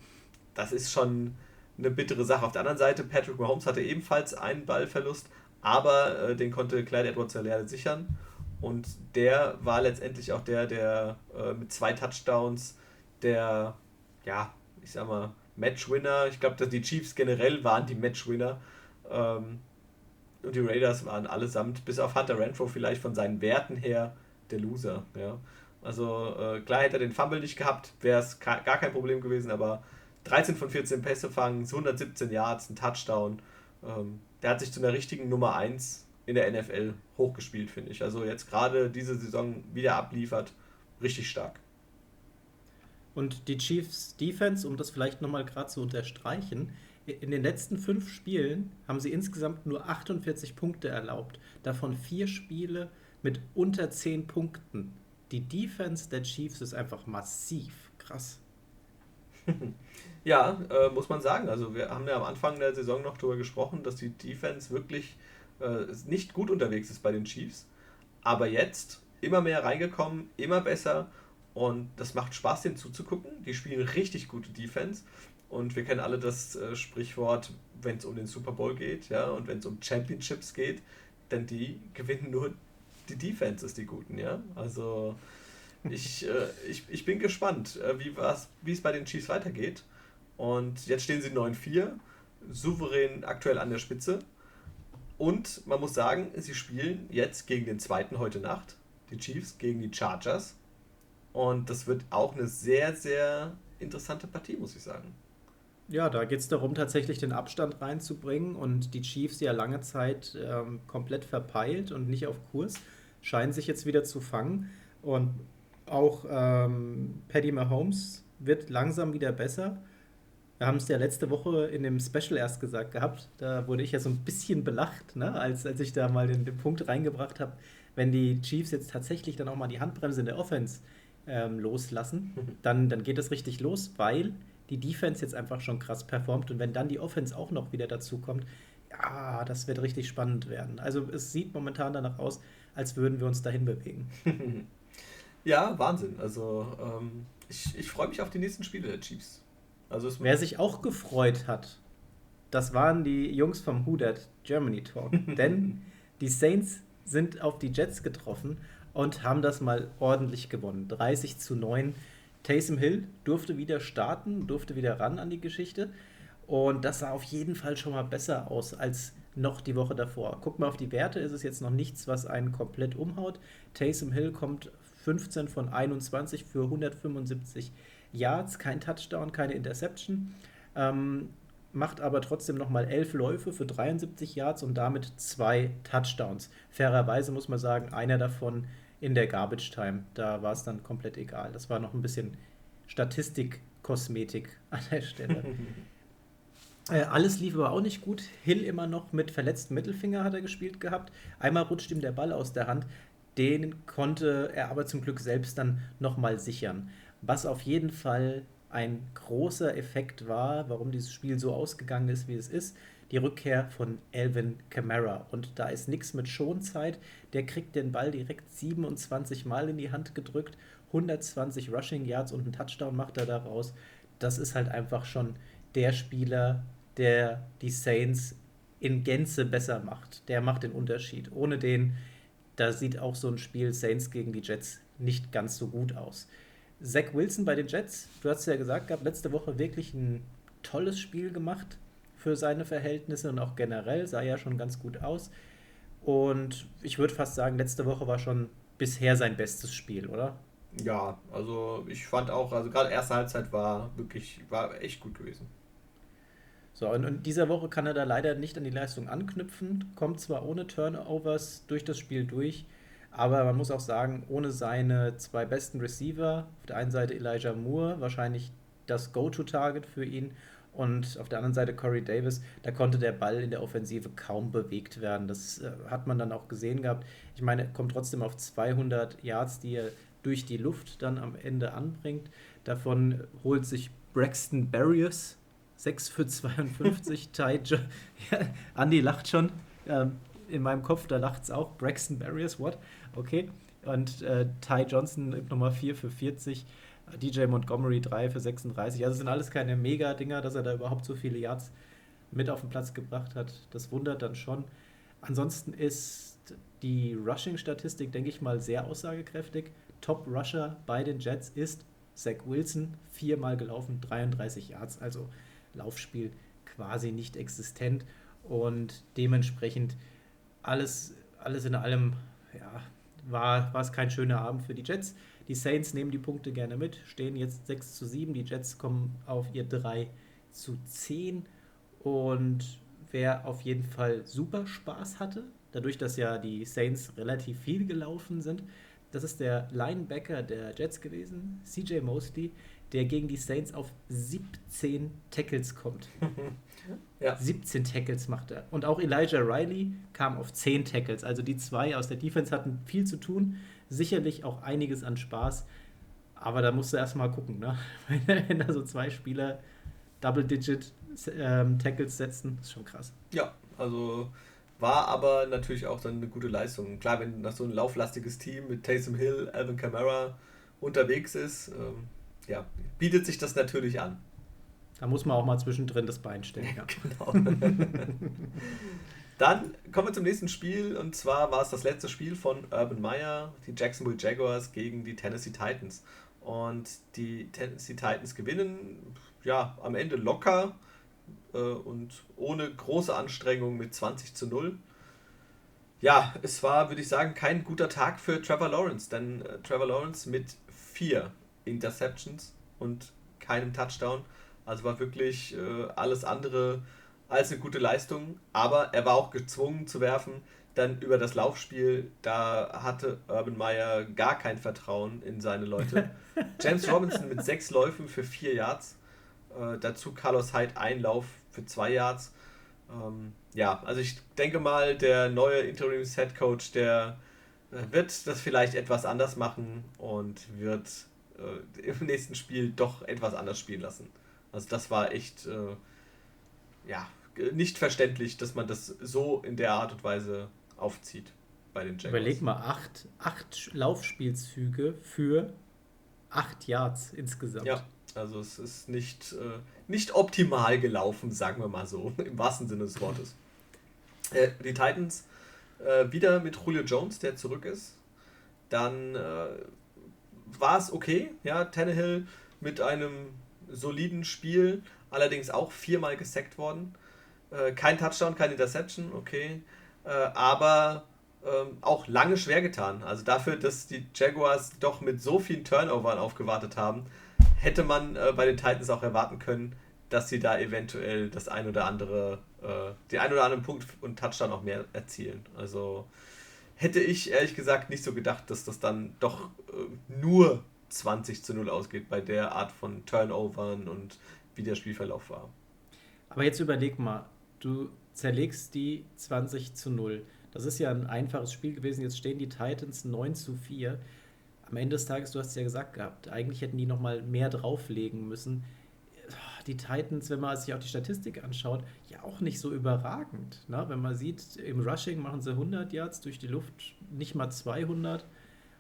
das ist schon eine bittere Sache. Auf der anderen Seite, Patrick Mahomes hatte ebenfalls einen Ballverlust, aber äh, den konnte Clyde Edwards-Helaire sichern. Und der war letztendlich auch der, der äh, mit zwei Touchdowns der, ja, ich sag mal, Matchwinner. Ich glaube, dass die Chiefs generell waren die Matchwinner. Ähm, und die Raiders waren allesamt, bis auf Hunter Renfro vielleicht von seinen Werten her, der Loser. Ja. Also äh, klar hätte er den Fumble nicht gehabt, wäre es gar kein Problem gewesen, aber 13 von 14 Pässe fangen, 117 Yards, ein Touchdown. Ähm, der hat sich zu einer richtigen Nummer 1 in der NFL hochgespielt, finde ich. Also jetzt gerade diese Saison wieder abliefert, richtig stark.
Und die Chiefs Defense, um das vielleicht nochmal gerade zu unterstreichen, in den letzten fünf Spielen haben sie insgesamt nur 48 Punkte erlaubt. Davon vier Spiele mit unter 10 Punkten. Die Defense der Chiefs ist einfach massiv. Krass.
Ja, äh, muss man sagen. Also wir haben ja am Anfang der Saison noch darüber gesprochen, dass die Defense wirklich äh, nicht gut unterwegs ist bei den Chiefs. Aber jetzt immer mehr reingekommen, immer besser und das macht Spaß, denen zuzugucken. Die spielen richtig gute Defense und wir kennen alle das äh, Sprichwort, wenn es um den Super Bowl geht, ja, und wenn es um Championships geht, denn die gewinnen nur die Defenses, die guten, ja. Also ich, äh, ich, ich bin gespannt, äh, wie es bei den Chiefs weitergeht. Und jetzt stehen sie 9-4, souverän aktuell an der Spitze. Und man muss sagen, sie spielen jetzt gegen den zweiten heute Nacht, die Chiefs gegen die Chargers. Und das wird auch eine sehr, sehr interessante Partie, muss ich sagen.
Ja, da geht es darum, tatsächlich den Abstand reinzubringen und die Chiefs, die ja lange Zeit ähm, komplett verpeilt und nicht auf Kurs, scheinen sich jetzt wieder zu fangen. Und auch ähm, Paddy Mahomes wird langsam wieder besser. Wir haben es ja letzte Woche in dem Special erst gesagt gehabt. Da wurde ich ja so ein bisschen belacht, ne? als, als ich da mal den, den Punkt reingebracht habe, wenn die Chiefs jetzt tatsächlich dann auch mal die Handbremse in der Offense ähm, loslassen, dann, dann geht es richtig los, weil die Defense jetzt einfach schon krass performt und wenn dann die Offense auch noch wieder dazu kommt, ja, das wird richtig spannend werden. Also es sieht momentan danach aus, als würden wir uns dahin bewegen.
Ja, Wahnsinn. Also ähm, ich, ich freue mich auf die nächsten Spiele der Chiefs. Also es
Wer sich auch gefreut hat, das waren die Jungs vom Who Dat Germany Talk. Denn die Saints sind auf die Jets getroffen und haben das mal ordentlich gewonnen. 30 zu 9. Taysom Hill durfte wieder starten, durfte wieder ran an die Geschichte. Und das sah auf jeden Fall schon mal besser aus als noch die Woche davor. Guck mal auf die Werte, ist es jetzt noch nichts, was einen komplett umhaut. Taysom Hill kommt 15 von 21 für 175 Yards, kein Touchdown, keine Interception. Ähm, macht aber trotzdem nochmal 11 Läufe für 73 Yards und damit zwei Touchdowns. Fairerweise muss man sagen, einer davon in der Garbage Time. Da war es dann komplett egal. Das war noch ein bisschen Statistik-Kosmetik an der Stelle. Äh, alles lief aber auch nicht gut. Hill immer noch mit verletztem Mittelfinger hat er gespielt gehabt. Einmal rutscht ihm der Ball aus der Hand. Den konnte er aber zum Glück selbst dann nochmal sichern. Was auf jeden Fall ein großer Effekt war, warum dieses Spiel so ausgegangen ist, wie es ist, die Rückkehr von Alvin Kamara. Und da ist nichts mit Schonzeit. Der kriegt den Ball direkt 27 Mal in die Hand gedrückt. 120 Rushing Yards und einen Touchdown macht er daraus. Das ist halt einfach schon der Spieler, der die Saints in Gänze besser macht. Der macht den Unterschied. Ohne den, da sieht auch so ein Spiel Saints gegen die Jets nicht ganz so gut aus. Zach Wilson bei den Jets, du hast ja gesagt gehabt, letzte Woche wirklich ein tolles Spiel gemacht. Für seine Verhältnisse und auch generell sah er schon ganz gut aus. Und ich würde fast sagen, letzte Woche war schon bisher sein bestes Spiel, oder?
Ja, also ich fand auch, also gerade erste Halbzeit war wirklich, war echt gut gewesen.
So, und in dieser Woche kann er da leider nicht an die Leistung anknüpfen, kommt zwar ohne Turnovers durch das Spiel durch, aber man muss auch sagen, ohne seine zwei besten Receiver, auf der einen Seite Elijah Moore, wahrscheinlich das Go-To-Target für ihn, und auf der anderen Seite Corey Davis, da konnte der Ball in der Offensive kaum bewegt werden. Das äh, hat man dann auch gesehen gehabt. Ich meine, er kommt trotzdem auf 200 Yards, die er durch die Luft dann am Ende anbringt. Davon holt sich Braxton Barriers 6 für 52. Ty jo ja, Andy lacht schon. Ähm, in meinem Kopf, da lacht es auch. Braxton Barriers, what? Okay. Und äh, Ty Johnson Nummer 4 für 40. DJ Montgomery 3 für 36. Also sind alles keine Mega-Dinger, dass er da überhaupt so viele Yards mit auf den Platz gebracht hat. Das wundert dann schon. Ansonsten ist die Rushing-Statistik, denke ich mal, sehr aussagekräftig. Top-Rusher bei den Jets ist Zach Wilson, viermal gelaufen, 33 Yards, also Laufspiel quasi nicht existent und dementsprechend alles, alles in allem ja, war, war es kein schöner Abend für die Jets. Die Saints nehmen die Punkte gerne mit, stehen jetzt 6 zu 7. Die Jets kommen auf ihr 3 zu 10. Und wer auf jeden Fall super Spaß hatte, dadurch, dass ja die Saints relativ viel gelaufen sind, das ist der Linebacker der Jets gewesen, CJ Mosley, der gegen die Saints auf 17 Tackles kommt. ja. 17 Tackles macht er. Und auch Elijah Riley kam auf 10 Tackles. Also die zwei aus der Defense hatten viel zu tun sicherlich auch einiges an Spaß. Aber da musst du erstmal gucken, ne? wenn da so zwei Spieler Double-Digit ähm, Tackles setzen, ist schon krass.
Ja, also war aber natürlich auch dann eine gute Leistung. Klar, wenn das so ein lauflastiges Team mit Taysom Hill, Alvin Kamara unterwegs ist, ähm, ja, bietet sich das natürlich an.
Da muss man auch mal zwischendrin das Bein stellen. Ja. genau.
Dann kommen wir zum nächsten Spiel und zwar war es das letzte Spiel von Urban Meyer, die Jacksonville Jaguars gegen die Tennessee Titans. Und die Tennessee Titans gewinnen ja am Ende locker äh, und ohne große Anstrengung mit 20 zu 0. Ja, es war, würde ich sagen, kein guter Tag für Trevor Lawrence, denn äh, Trevor Lawrence mit vier Interceptions und keinem Touchdown. Also war wirklich äh, alles andere als eine gute Leistung, aber er war auch gezwungen zu werfen. Dann über das Laufspiel, da hatte Urban Meyer gar kein Vertrauen in seine Leute. James Robinson mit sechs Läufen für vier Yards. Äh, dazu Carlos Hyde ein Lauf für zwei Yards. Ähm, ja, also ich denke mal, der neue Interims-Head Coach, der äh, wird das vielleicht etwas anders machen und wird äh, im nächsten Spiel doch etwas anders spielen lassen. Also das war echt, äh, ja, nicht verständlich, dass man das so in der Art und Weise aufzieht bei den
Jaguars. Überleg mal, acht, acht Laufspielzüge für acht Yards insgesamt.
Ja, also es ist nicht, äh, nicht optimal gelaufen, sagen wir mal so, im wahrsten Sinne des Wortes. Äh, die Titans äh, wieder mit Julio Jones, der zurück ist. Dann äh, war es okay, ja, Tannehill mit einem soliden Spiel, allerdings auch viermal gesackt worden. Äh, kein Touchdown, keine Interception, okay. Äh, aber ähm, auch lange schwer getan. Also dafür, dass die Jaguars doch mit so vielen Turnovern aufgewartet haben, hätte man äh, bei den Titans auch erwarten können, dass sie da eventuell das ein oder andere, äh, den ein oder anderen Punkt und Touchdown auch mehr erzielen. Also hätte ich ehrlich gesagt nicht so gedacht, dass das dann doch äh, nur 20 zu 0 ausgeht bei der Art von Turnovern und wie der Spielverlauf war.
Aber jetzt überleg mal, du zerlegst die 20 zu 0. Das ist ja ein einfaches Spiel gewesen. Jetzt stehen die Titans 9 zu 4. Am Ende des Tages, du hast es ja gesagt gehabt, eigentlich hätten die nochmal mehr drauflegen müssen. Die Titans, wenn man sich auch die Statistik anschaut, ja auch nicht so überragend. Ne? Wenn man sieht, im Rushing machen sie 100 Yards durch die Luft, nicht mal 200.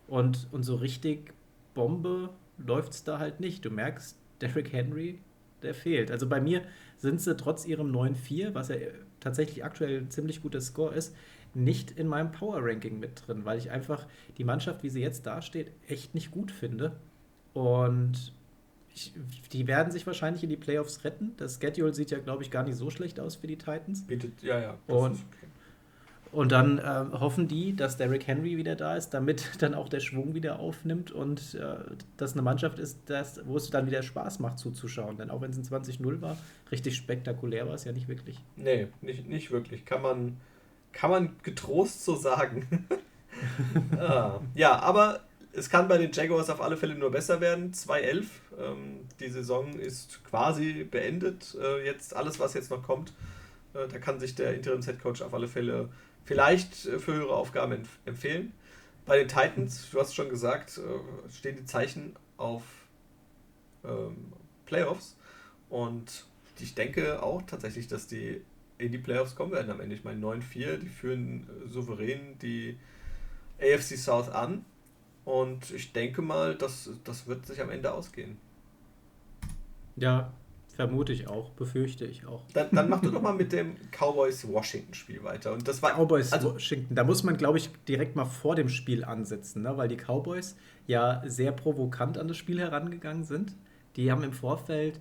Und, und so richtig Bombe läuft es da halt nicht. Du merkst, Derrick Henry, der fehlt. Also bei mir sind sie trotz ihrem 9-4, was ja tatsächlich aktuell ein ziemlich guter Score ist, nicht in meinem Power Ranking mit drin, weil ich einfach die Mannschaft, wie sie jetzt dasteht, echt nicht gut finde. Und die werden sich wahrscheinlich in die Playoffs retten. Das Schedule sieht ja, glaube ich, gar nicht so schlecht aus für die Titans.
Bietet, ja, ja.
Und, okay. Und dann äh, hoffen die, dass Derrick Henry wieder da ist, damit dann auch der Schwung wieder aufnimmt und äh, dass eine Mannschaft ist, wo es dann wieder Spaß macht zuzuschauen. Denn auch wenn es ein 20-0 war, richtig spektakulär war es ja nicht wirklich.
Nee, nicht, nicht wirklich. Kann man, kann man getrost so sagen. ah, ja, aber es kann bei den Jaguars auf alle Fälle nur besser werden. 2-11. Ähm, die Saison ist quasi beendet. Äh, jetzt alles, was jetzt noch kommt, äh, da kann sich der Interims-Headcoach auf alle Fälle vielleicht äh, für höhere Aufgaben empf empfehlen. Bei den Titans, du hast schon gesagt, äh, stehen die Zeichen auf ähm, Playoffs. Und ich denke auch tatsächlich, dass die in die Playoffs kommen werden am Ende. Ich meine, 9-4, die führen äh, souverän die AFC South an. Und ich denke mal, das, das wird sich am Ende ausgehen.
Ja, vermute ich auch, befürchte ich auch.
Dann, dann mach du doch mal mit dem Cowboys-Washington-Spiel weiter. Und das war
Cowboys also, Washington, da muss man, glaube ich, direkt mal vor dem Spiel ansetzen, ne? weil die Cowboys ja sehr provokant an das Spiel herangegangen sind. Die haben im Vorfeld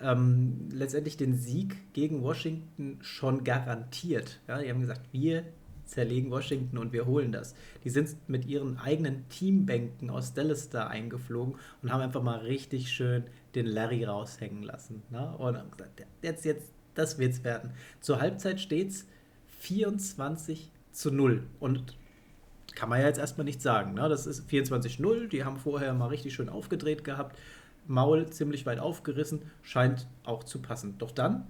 ähm, letztendlich den Sieg gegen Washington schon garantiert. Ja? Die haben gesagt, wir zerlegen Washington und wir holen das. Die sind mit ihren eigenen Teambänken aus Dallas da eingeflogen und haben einfach mal richtig schön den Larry raushängen lassen. Ne? Und haben gesagt, jetzt, jetzt, das wird's werden. Zur Halbzeit steht's 24 zu 0. Und kann man ja jetzt erstmal nicht sagen. Ne? Das ist 24-0. Die haben vorher mal richtig schön aufgedreht gehabt. Maul ziemlich weit aufgerissen. Scheint auch zu passen. Doch dann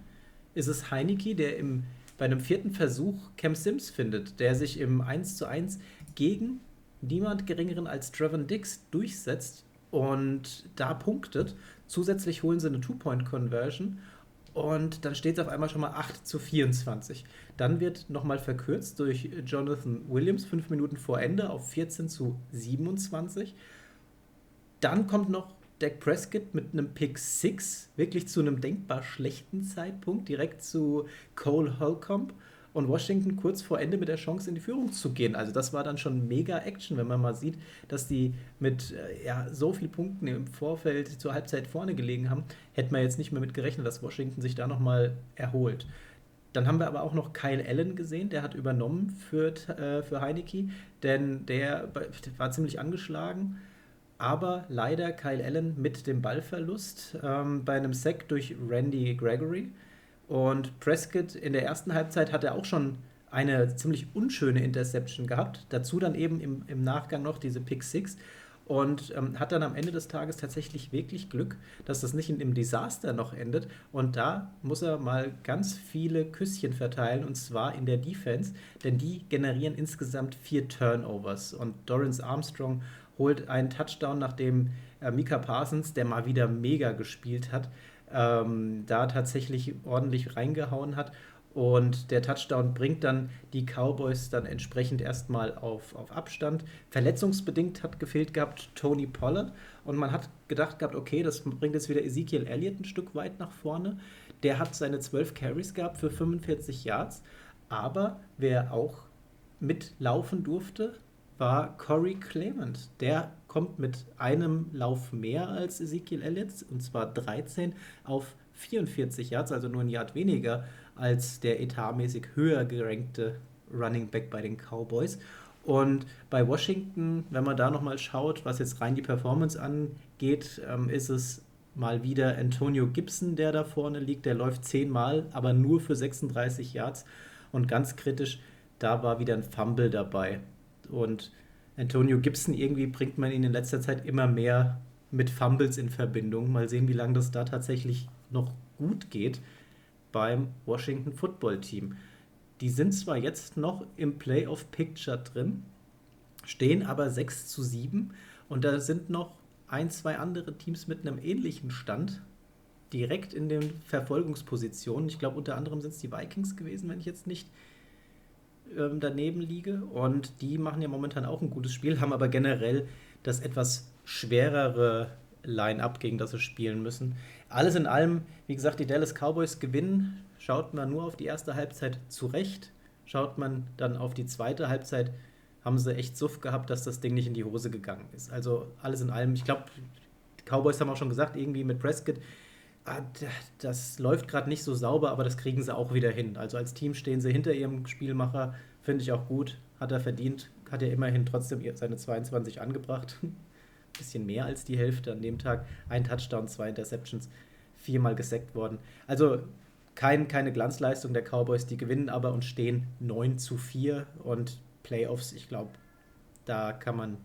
ist es Heineke, der im bei einem vierten Versuch Cam Sims findet, der sich im 1 zu 1 gegen niemand geringeren als Trevor Dix durchsetzt und da punktet. Zusätzlich holen sie eine Two-Point-Conversion und dann steht es auf einmal schon mal 8 zu 24. Dann wird nochmal verkürzt durch Jonathan Williams fünf Minuten vor Ende auf 14 zu 27. Dann kommt noch Dak Prescott mit einem Pick 6 wirklich zu einem denkbar schlechten Zeitpunkt, direkt zu Cole Holcomb und Washington kurz vor Ende mit der Chance in die Führung zu gehen. Also das war dann schon mega Action, wenn man mal sieht, dass die mit äh, ja, so vielen Punkten im Vorfeld zur Halbzeit vorne gelegen haben, hätte man jetzt nicht mehr mit gerechnet, dass Washington sich da nochmal erholt. Dann haben wir aber auch noch Kyle Allen gesehen, der hat übernommen für, äh, für Heineke, denn der war ziemlich angeschlagen aber leider Kyle Allen mit dem Ballverlust ähm, bei einem Sack durch Randy Gregory. Und Prescott in der ersten Halbzeit hat er auch schon eine ziemlich unschöne Interception gehabt. Dazu dann eben im, im Nachgang noch diese Pick Six. Und ähm, hat dann am Ende des Tages tatsächlich wirklich Glück, dass das nicht in einem Desaster noch endet. Und da muss er mal ganz viele Küsschen verteilen, und zwar in der Defense, denn die generieren insgesamt vier Turnovers. Und Dorrance Armstrong holt einen Touchdown, nachdem äh, Mika Parsons, der mal wieder mega gespielt hat, ähm, da tatsächlich ordentlich reingehauen hat. Und der Touchdown bringt dann die Cowboys dann entsprechend erstmal auf, auf Abstand. Verletzungsbedingt hat gefehlt gehabt Tony Pollard. Und man hat gedacht gehabt, okay, das bringt jetzt wieder Ezekiel Elliott ein Stück weit nach vorne. Der hat seine 12 Carries gehabt für 45 Yards. Aber wer auch mitlaufen durfte, war Corey Clement. Der kommt mit einem Lauf mehr als Ezekiel Elliott, und zwar 13 auf 44 Yards, also nur ein Yard weniger als der etatmäßig höher gerankte Running Back bei den Cowboys. Und bei Washington, wenn man da nochmal schaut, was jetzt rein die Performance angeht, ähm, ist es mal wieder Antonio Gibson, der da vorne liegt. Der läuft zehnmal, aber nur für 36 Yards. Und ganz kritisch, da war wieder ein Fumble dabei. Und Antonio Gibson, irgendwie bringt man ihn in letzter Zeit immer mehr mit Fumbles in Verbindung. Mal sehen, wie lange das da tatsächlich noch gut geht beim Washington Football Team. Die sind zwar jetzt noch im Playoff Picture drin, stehen aber 6 zu 7 und da sind noch ein, zwei andere Teams mit einem ähnlichen Stand direkt in den Verfolgungspositionen. Ich glaube, unter anderem sind es die Vikings gewesen, wenn ich jetzt nicht ähm, daneben liege. Und die machen ja momentan auch ein gutes Spiel, haben aber generell das etwas schwerere Line-up, gegen das sie spielen müssen. Alles in allem, wie gesagt, die Dallas Cowboys gewinnen. Schaut man nur auf die erste Halbzeit zurecht. Schaut man dann auf die zweite Halbzeit, haben sie echt Suff gehabt, dass das Ding nicht in die Hose gegangen ist. Also alles in allem, ich glaube, Cowboys haben auch schon gesagt, irgendwie mit Prescott, das läuft gerade nicht so sauber, aber das kriegen sie auch wieder hin. Also als Team stehen sie hinter ihrem Spielmacher, finde ich auch gut, hat er verdient, hat er immerhin trotzdem seine 22 angebracht. Bisschen mehr als die Hälfte an dem Tag. Ein Touchdown, zwei Interceptions, viermal gesackt worden. Also kein, keine Glanzleistung der Cowboys, die gewinnen aber und stehen 9 zu 4 und Playoffs, ich glaube, da kann man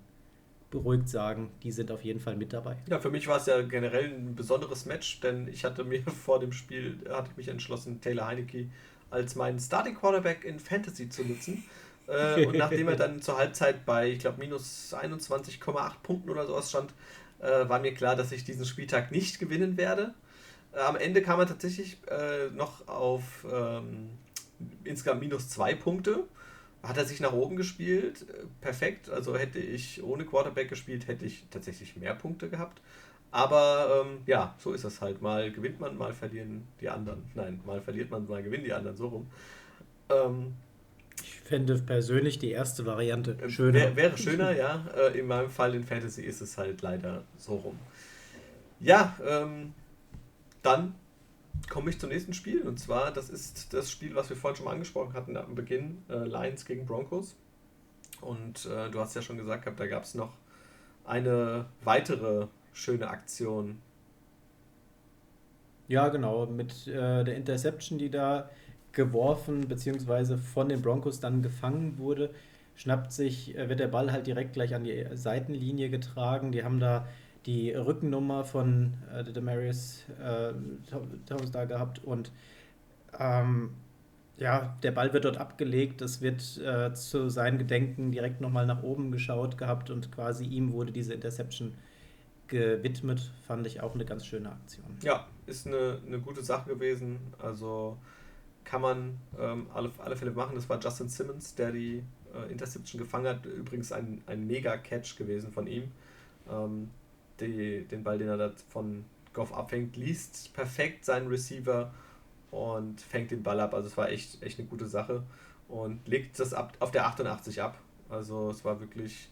beruhigt sagen, die sind auf jeden Fall mit dabei.
Ja, für mich war es ja generell ein besonderes Match, denn ich hatte mir vor dem Spiel, hatte mich entschlossen, Taylor Heineke als meinen Starting Quarterback in Fantasy zu nutzen. äh, und nachdem er dann zur Halbzeit bei, ich glaube, minus 21,8 Punkten oder sowas stand, äh, war mir klar, dass ich diesen Spieltag nicht gewinnen werde. Äh, am Ende kam er tatsächlich äh, noch auf ähm, insgesamt minus zwei Punkte hat er sich nach oben gespielt, perfekt. Also hätte ich ohne Quarterback gespielt, hätte ich tatsächlich mehr Punkte gehabt. Aber ähm, ja, so ist es halt. Mal gewinnt man, mal verlieren die anderen. Nein, mal verliert man, mal gewinnen die anderen, so rum. Ähm,
ich fände persönlich die erste Variante
äh, schöner. Wär, wäre schöner, ja. Äh, in meinem Fall in Fantasy ist es halt leider so rum. Ja, ähm, dann komme ich zum nächsten Spiel. Und zwar, das ist das Spiel, was wir vorhin schon mal angesprochen hatten am Beginn, äh, Lions gegen Broncos. Und äh, du hast ja schon gesagt gehabt, da gab es noch eine weitere schöne Aktion.
Ja, genau, mit äh, der Interception, die da geworfen bzw. von den Broncos dann gefangen wurde, schnappt sich, äh, wird der Ball halt direkt gleich an die Seitenlinie getragen. Die haben da die Rückennummer von äh, Demarius äh, Thomas da gehabt und ähm, ja, der Ball wird dort abgelegt, es wird äh, zu seinem Gedenken direkt nochmal nach oben geschaut gehabt und quasi ihm wurde diese Interception gewidmet, fand ich auch eine ganz schöne Aktion.
Ja, ist eine, eine gute Sache gewesen, also kann man ähm, alle, alle Fälle machen. Das war Justin Simmons, der die äh, Interception gefangen hat, übrigens ein, ein Mega-Catch gewesen von ihm. Ähm, die, den Ball, den er da von Goff abfängt, liest perfekt seinen Receiver und fängt den Ball ab. Also es war echt, echt eine gute Sache und legt das ab, auf der 88 ab. Also es war wirklich,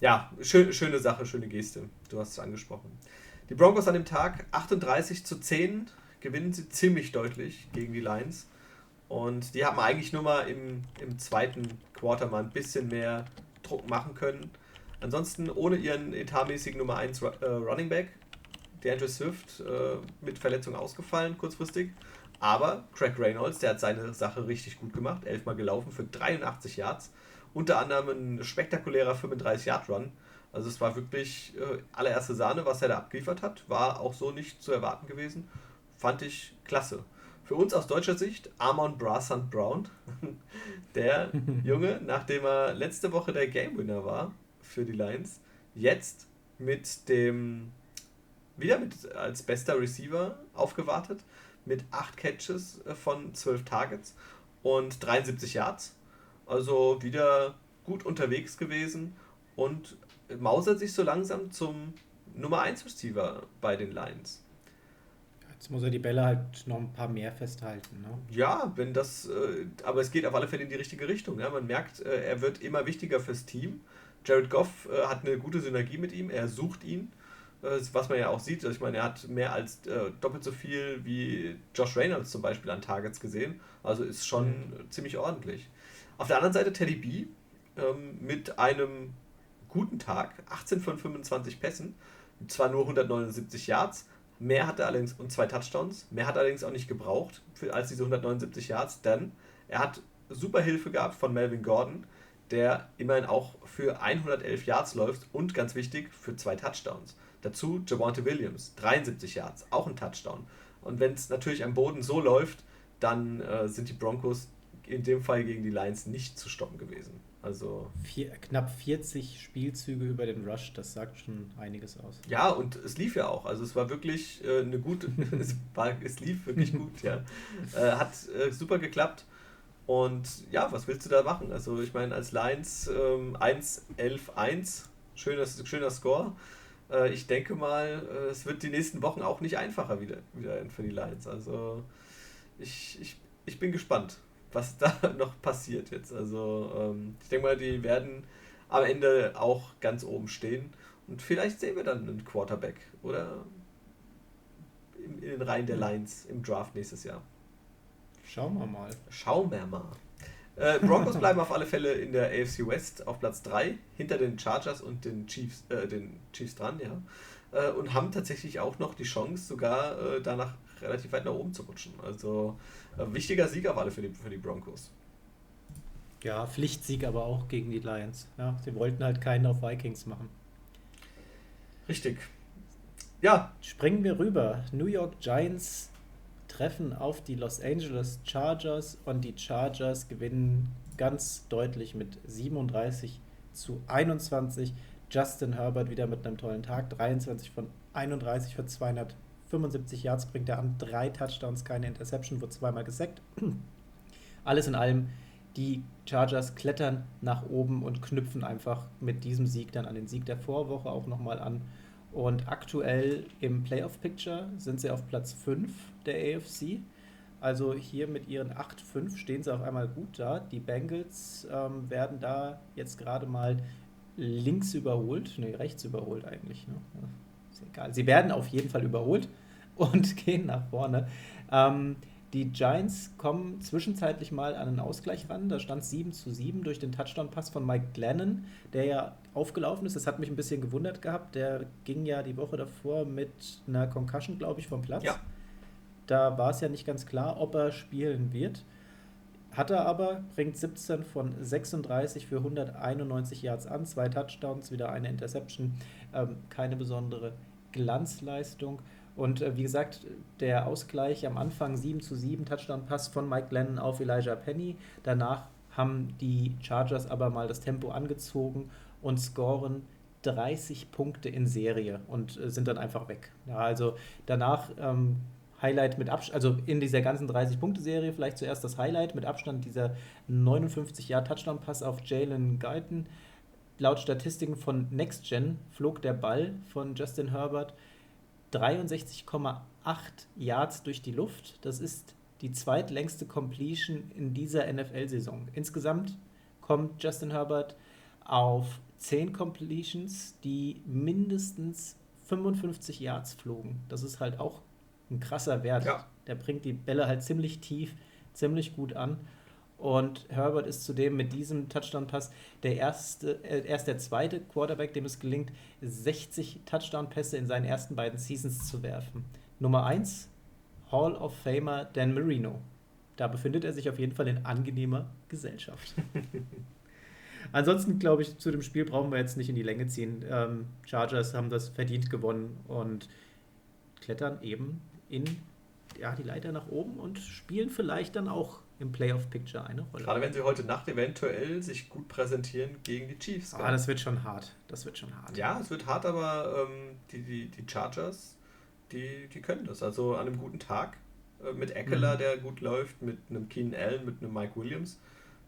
ja, schön, schöne Sache, schöne Geste. Du hast es angesprochen. Die Broncos an dem Tag 38 zu 10 gewinnen sie ziemlich deutlich gegen die Lions. Und die haben eigentlich nur mal im, im zweiten Quarter mal ein bisschen mehr Druck machen können. Ansonsten ohne ihren etatmäßigen Nummer 1 äh, Running Back, DeAndre Swift, äh, mit Verletzung ausgefallen kurzfristig. Aber Craig Reynolds, der hat seine Sache richtig gut gemacht. Elfmal gelaufen für 83 Yards. Unter anderem ein spektakulärer 35-Yard-Run. Also es war wirklich äh, allererste Sahne, was er da abgeliefert hat. War auch so nicht zu erwarten gewesen. Fand ich klasse. Für uns aus deutscher Sicht Amon Brassand Brown. der Junge, nachdem er letzte Woche der Game Winner war, für die Lions. Jetzt mit dem, wieder mit als bester Receiver aufgewartet, mit 8 Catches äh, von 12 Targets und 73 Yards. Also wieder gut unterwegs gewesen und mausert sich so langsam zum Nummer 1 Receiver bei den Lions.
Jetzt muss er die Bälle halt noch ein paar mehr festhalten. Ne?
Ja, wenn das, äh, aber es geht auf alle Fälle in die richtige Richtung. Man merkt, äh, er wird immer wichtiger fürs Team Jared Goff äh, hat eine gute Synergie mit ihm, er sucht ihn, äh, was man ja auch sieht. Ich meine, er hat mehr als äh, doppelt so viel wie Josh Reynolds zum Beispiel an Targets gesehen, also ist schon mhm. ziemlich ordentlich. Auf der anderen Seite Teddy B ähm, mit einem guten Tag, 18 von 25 Pässen, zwar nur 179 Yards, mehr hat er allerdings und zwei Touchdowns, mehr hat er allerdings auch nicht gebraucht für, als diese 179 Yards, denn er hat super Hilfe gehabt von Melvin Gordon, der immerhin auch für 111 Yards läuft und ganz wichtig für zwei Touchdowns. Dazu Javante Williams, 73 Yards, auch ein Touchdown. Und wenn es natürlich am Boden so läuft, dann äh, sind die Broncos in dem Fall gegen die Lions nicht zu stoppen gewesen. Also
Vier, knapp 40 Spielzüge über den Rush, das sagt schon einiges aus.
Ja, und es lief ja auch. Also es war wirklich äh, eine gute, es, war, es lief wirklich gut, ja. Äh, hat äh, super geklappt. Und ja, was willst du da machen? Also ich meine, als Lions ähm, 1-11-1, schöner, schöner Score. Äh, ich denke mal, äh, es wird die nächsten Wochen auch nicht einfacher wieder, wieder für die Lions. Also ich, ich, ich bin gespannt, was da noch passiert jetzt. Also ähm, ich denke mal, die werden am Ende auch ganz oben stehen. Und vielleicht sehen wir dann einen Quarterback oder in, in den Reihen der Lions im Draft nächstes Jahr.
Schauen wir mal.
Schauen wir mal. Äh, Broncos bleiben auf alle Fälle in der AFC West auf Platz 3, hinter den Chargers und den Chiefs, äh, den Chiefs dran, ja. Äh, und haben tatsächlich auch noch die Chance, sogar äh, danach relativ weit nach oben zu rutschen. Also äh, wichtiger Sieg auf alle für die, für die Broncos.
Ja, Pflichtsieg aber auch gegen die Lions. Ja, sie wollten halt keinen auf Vikings machen.
Richtig. Ja.
Springen wir rüber. New York Giants treffen auf die Los Angeles Chargers und die Chargers gewinnen ganz deutlich mit 37 zu 21. Justin Herbert wieder mit einem tollen Tag. 23 von 31 für 275 Yards bringt er an. Drei Touchdowns, keine Interception, wurde zweimal gesackt. Alles in allem, die Chargers klettern nach oben und knüpfen einfach mit diesem Sieg dann an den Sieg der Vorwoche auch nochmal an. Und aktuell im Playoff-Picture sind sie auf Platz 5 der AFC. Also hier mit ihren 8-5 stehen sie auf einmal gut da. Die Bengals ähm, werden da jetzt gerade mal links überholt, ne, rechts überholt eigentlich. Ne? Ist egal. Sie werden auf jeden Fall überholt und gehen nach vorne. Ähm, die Giants kommen zwischenzeitlich mal an einen Ausgleich ran. Da stand 7 zu 7 durch den Touchdown-Pass von Mike Glennon, der ja aufgelaufen ist. Das hat mich ein bisschen gewundert gehabt. Der ging ja die Woche davor mit einer Concussion, glaube ich, vom Platz. Ja. Da war es ja nicht ganz klar, ob er spielen wird. Hat er aber, bringt 17 von 36 für 191 Yards an, zwei Touchdowns, wieder eine Interception. Ähm, keine besondere Glanzleistung. Und äh, wie gesagt, der Ausgleich am Anfang 7 zu 7, Touchdown-Pass von Mike Glennon auf Elijah Penny. Danach haben die Chargers aber mal das Tempo angezogen und scoren 30 Punkte in Serie und äh, sind dann einfach weg. Ja, also danach ähm, Highlight mit Abstand, also in dieser ganzen 30-Punkte-Serie vielleicht zuerst das Highlight mit Abstand dieser 59 Jahr Touchdown-Pass auf Jalen Guyton. Laut Statistiken von NextGen flog der Ball von Justin Herbert 63,8 Yards durch die Luft. Das ist die zweitlängste Completion in dieser NFL-Saison. Insgesamt kommt Justin Herbert auf 10 Completions, die mindestens 55 Yards flogen. Das ist halt auch ein krasser Wert. Ja. Der bringt die Bälle halt ziemlich tief, ziemlich gut an. Und Herbert ist zudem mit diesem Touchdown-Pass der erste, äh, erst der zweite Quarterback, dem es gelingt, 60 Touchdown-Pässe in seinen ersten beiden Seasons zu werfen. Nummer 1, Hall of Famer Dan Marino. Da befindet er sich auf jeden Fall in angenehmer Gesellschaft. Ansonsten glaube ich, zu dem Spiel brauchen wir jetzt nicht in die Länge ziehen. Ähm, Chargers haben das verdient gewonnen und klettern eben in ja, die Leiter nach oben und spielen vielleicht dann auch im Playoff-Picture eine
Rolle. Gerade wenn sie heute Nacht eventuell sich gut präsentieren gegen die Chiefs.
Ah, das wird schon hart. Das wird schon hart.
Ja, es wird hart, aber ähm, die, die, die Chargers, die, die können das. Also an einem guten Tag äh, mit Eckler, mhm. der gut läuft, mit einem Keenan Allen, mit einem Mike Williams,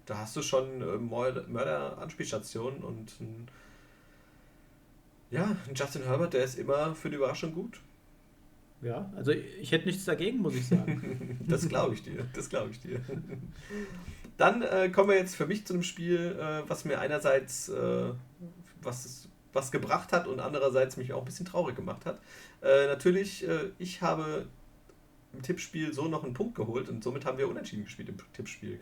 da hast du schon äh, Mörder-Anspielstationen und ein, ja, ein Justin Herbert, der ist immer für die Überraschung gut.
Ja, also ich hätte nichts dagegen, muss ich sagen.
das glaube ich dir, das glaube ich dir. Dann äh, kommen wir jetzt für mich zu einem Spiel, äh, was mir einerseits äh, was, was gebracht hat und andererseits mich auch ein bisschen traurig gemacht hat. Äh, natürlich, äh, ich habe im Tippspiel so noch einen Punkt geholt und somit haben wir unentschieden gespielt im Tippspiel.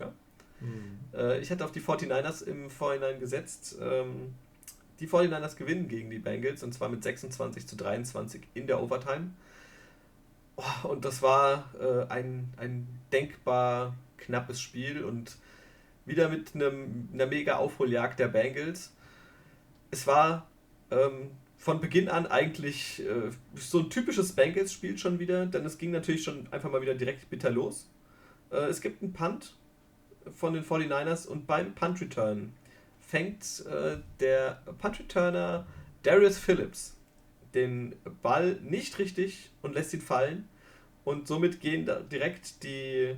Mhm. Äh, ich hatte auf die 49ers im Vorhinein gesetzt. Ähm, die 49ers gewinnen gegen die Bengals und zwar mit 26 zu 23 in der Overtime. Oh, und das war äh, ein, ein denkbar knappes Spiel und wieder mit einem, einer mega Aufholjagd der Bengals. Es war ähm, von Beginn an eigentlich äh, so ein typisches Bengals-Spiel schon wieder, denn es ging natürlich schon einfach mal wieder direkt bitter los. Äh, es gibt einen Punt von den 49ers und beim Punt-Return fängt äh, der Punt-Returner Darius Phillips den Ball nicht richtig und lässt ihn fallen. Und somit gehen da direkt die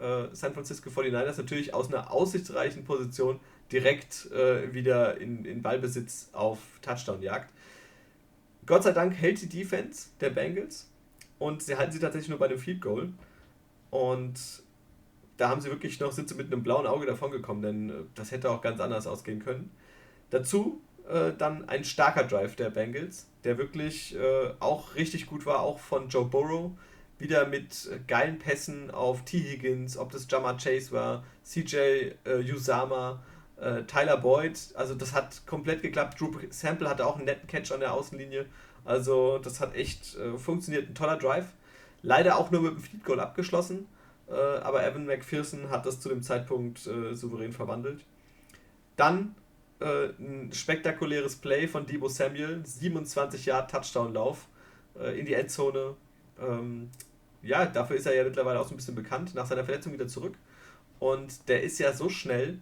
äh, San Francisco 49ers natürlich aus einer aussichtsreichen Position direkt äh, wieder in, in Ballbesitz auf Touchdown-Jagd. Gott sei Dank hält die Defense der Bengals und sie halten sie tatsächlich nur bei einem Field Goal. Und da haben sie wirklich noch, sind mit einem blauen Auge davon gekommen, denn äh, das hätte auch ganz anders ausgehen können. Dazu äh, äh, dann ein starker Drive der Bengals, der wirklich äh, auch richtig gut war, auch von Joe Burrow. Wieder mit geilen Pässen auf T. Higgins, ob das Jamar Chase war, CJ äh, Usama, äh, Tyler Boyd. Also das hat komplett geklappt. Drew Sample hatte auch einen netten Catch an der Außenlinie. Also das hat echt äh, funktioniert. Ein toller Drive. Leider auch nur mit einem Feed Goal abgeschlossen. Äh, aber Evan McPherson hat das zu dem Zeitpunkt äh, souverän verwandelt. Dann äh, ein spektakuläres Play von Debo Samuel, 27 Jahre Touchdown-Lauf äh, in die Endzone. Ähm, ja, dafür ist er ja mittlerweile auch so ein bisschen bekannt, nach seiner Verletzung wieder zurück. Und der ist ja so schnell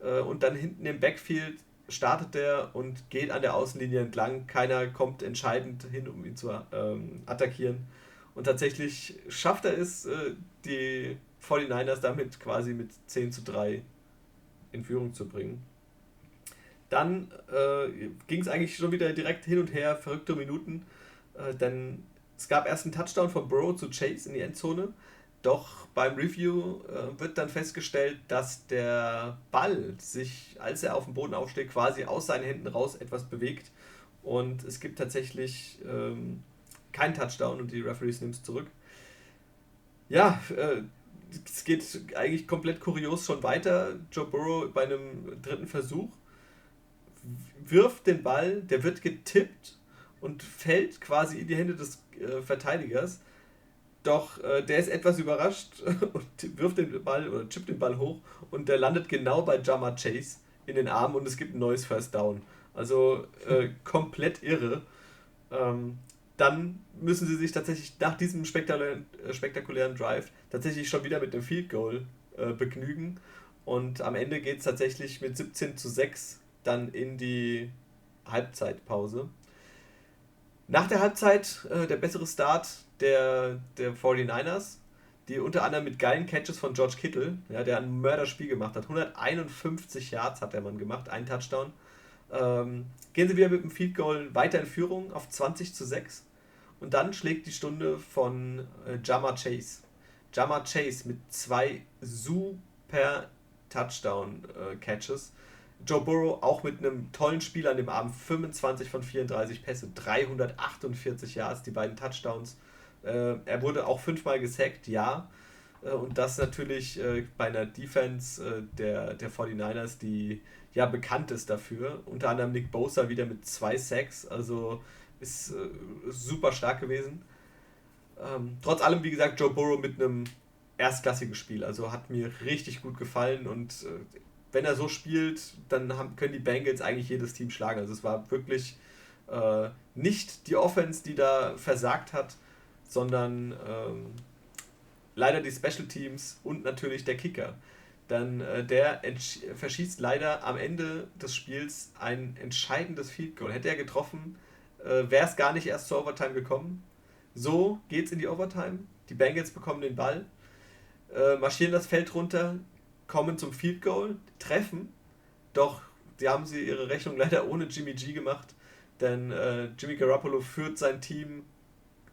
äh, und dann hinten im Backfield startet er und geht an der Außenlinie entlang. Keiner kommt entscheidend hin, um ihn zu ähm, attackieren. Und tatsächlich schafft er es, äh, die 49ers damit quasi mit 10 zu 3 in Führung zu bringen. Dann äh, ging es eigentlich schon wieder direkt hin und her, verrückte Minuten, äh, denn es gab erst einen Touchdown von Burrow zu Chase in die Endzone, doch beim Review äh, wird dann festgestellt, dass der Ball sich, als er auf dem Boden aufsteht, quasi aus seinen Händen raus etwas bewegt und es gibt tatsächlich ähm, keinen Touchdown und die Referees nehmen es zurück. Ja, äh, es geht eigentlich komplett kurios schon weiter. Joe Burrow bei einem dritten Versuch wirft den Ball, der wird getippt und fällt quasi in die Hände des äh, Verteidigers. Doch äh, der ist etwas überrascht und wirft den Ball oder chippt den Ball hoch und der landet genau bei Jama Chase in den Armen und es gibt ein neues First Down. Also äh, komplett irre. Ähm, dann müssen sie sich tatsächlich nach diesem spektakulären, äh, spektakulären Drive tatsächlich schon wieder mit dem Field Goal äh, begnügen. Und am Ende geht es tatsächlich mit 17 zu 6 dann in die Halbzeitpause. Nach der Halbzeit äh, der bessere Start der, der 49ers, die unter anderem mit geilen Catches von George Kittle, ja, der ein Mörderspiel gemacht hat. 151 Yards hat der Mann gemacht, ein Touchdown. Ähm, gehen sie wieder mit dem Field Goal weiter in Führung auf 20 zu 6. Und dann schlägt die Stunde von äh, Jama Chase. Jama Chase mit zwei super Touchdown-Catches. Äh, Joe Burrow auch mit einem tollen Spiel an dem Abend. 25 von 34 Pässe, 348 Yards, die beiden Touchdowns. Äh, er wurde auch fünfmal gesackt, ja. Äh, und das natürlich äh, bei einer Defense äh, der, der 49ers, die ja bekannt ist dafür. Unter anderem Nick Bosa wieder mit zwei Sacks, also ist äh, super stark gewesen. Ähm, trotz allem, wie gesagt, Joe Burrow mit einem erstklassigen Spiel, also hat mir richtig gut gefallen und äh, wenn er so spielt, dann haben, können die Bengals eigentlich jedes Team schlagen. Also es war wirklich äh, nicht die Offense, die da versagt hat, sondern ähm, leider die Special Teams und natürlich der Kicker. Dann äh, der verschießt leider am Ende des Spiels ein entscheidendes Field Goal. Hätte er getroffen, äh, wäre es gar nicht erst zur Overtime gekommen. So geht es in die Overtime. Die Bengals bekommen den Ball, äh, marschieren das Feld runter, kommen zum Field Goal, treffen. Doch die haben sie ihre Rechnung leider ohne Jimmy G gemacht, denn äh, Jimmy Garoppolo führt sein Team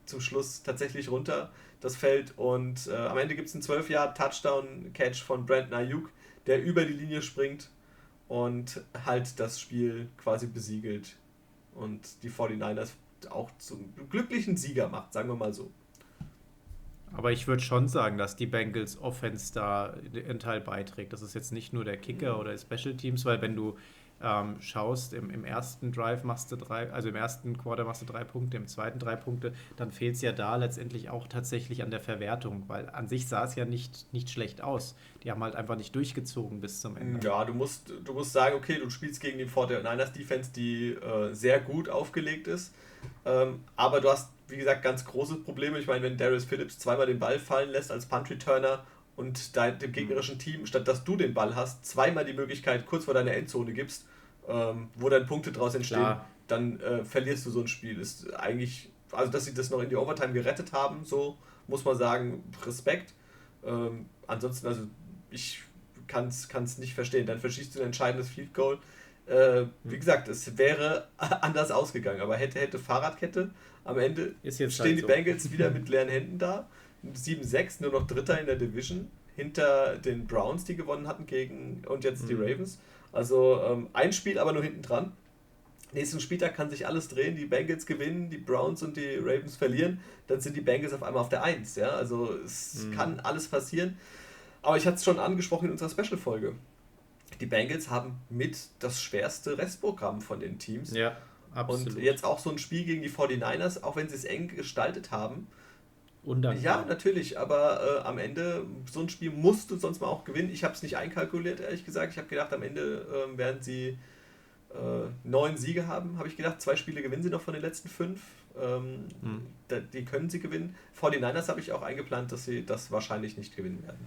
zum Schluss tatsächlich runter das Feld. Und äh, am Ende gibt es einen 12 Jahr Touchdown-Catch von Brandon Ayuk, der über die Linie springt und halt das Spiel quasi besiegelt und die 49ers auch zum glücklichen Sieger macht, sagen wir mal so.
Aber ich würde schon sagen, dass die Bengals Offense da einen Teil beiträgt. Das ist jetzt nicht nur der Kicker mhm. oder Special Teams, weil wenn du ähm, schaust, im, im ersten Drive machst du drei, also im ersten Quarter machst du drei Punkte, im zweiten drei Punkte, dann fehlt es ja da letztendlich auch tatsächlich an der Verwertung, weil an sich sah es ja nicht, nicht schlecht aus. Die haben halt einfach nicht durchgezogen bis zum Ende.
Ja, du musst, du musst sagen, okay, du spielst gegen die 49ers Defense, die äh, sehr gut aufgelegt ist, ähm, aber du hast, wie gesagt, ganz große Probleme. Ich meine, wenn Darius Phillips zweimal den Ball fallen lässt als Punt-Returner und dein, dem gegnerischen Team, statt dass du den Ball hast, zweimal die Möglichkeit kurz vor deiner Endzone gibst, ähm, wo dann Punkte draus entstehen, Klar. dann äh, verlierst du so ein Spiel. Ist eigentlich, also dass sie das noch in die Overtime gerettet haben, so muss man sagen, Respekt. Ähm, ansonsten, also ich kann es nicht verstehen. Dann verschießt du ein entscheidendes Field Goal. Äh, wie gesagt, es wäre anders ausgegangen, aber hätte, hätte Fahrradkette. Am Ende stehen halt die so. Bengals wieder mit leeren Händen da. 7-6, nur noch Dritter in der Division, hinter den Browns, die gewonnen hatten gegen und jetzt mhm. die Ravens. Also ähm, ein Spiel, aber nur hinten dran. nächsten Spieltag kann sich alles drehen, die Bengals gewinnen, die Browns und die Ravens verlieren, dann sind die Bengals auf einmal auf der 1. Ja? Also es mhm. kann alles passieren. Aber ich hatte es schon angesprochen in unserer Special-Folge. Die Bengals haben mit das schwerste Restprogramm von den Teams. Ja, absolut. Und jetzt auch so ein Spiel gegen die 49ers, auch wenn sie es eng gestaltet haben. Undankbar. Ja, natürlich, aber äh, am Ende, so ein Spiel musst du sonst mal auch gewinnen. Ich habe es nicht einkalkuliert, ehrlich gesagt. Ich habe gedacht, am Ende äh, werden sie äh, neun Siege haben, habe ich gedacht. Zwei Spiele gewinnen sie noch von den letzten fünf. Ähm, hm. da, die können sie gewinnen. Vor den Niners habe ich auch eingeplant, dass sie das wahrscheinlich nicht gewinnen werden.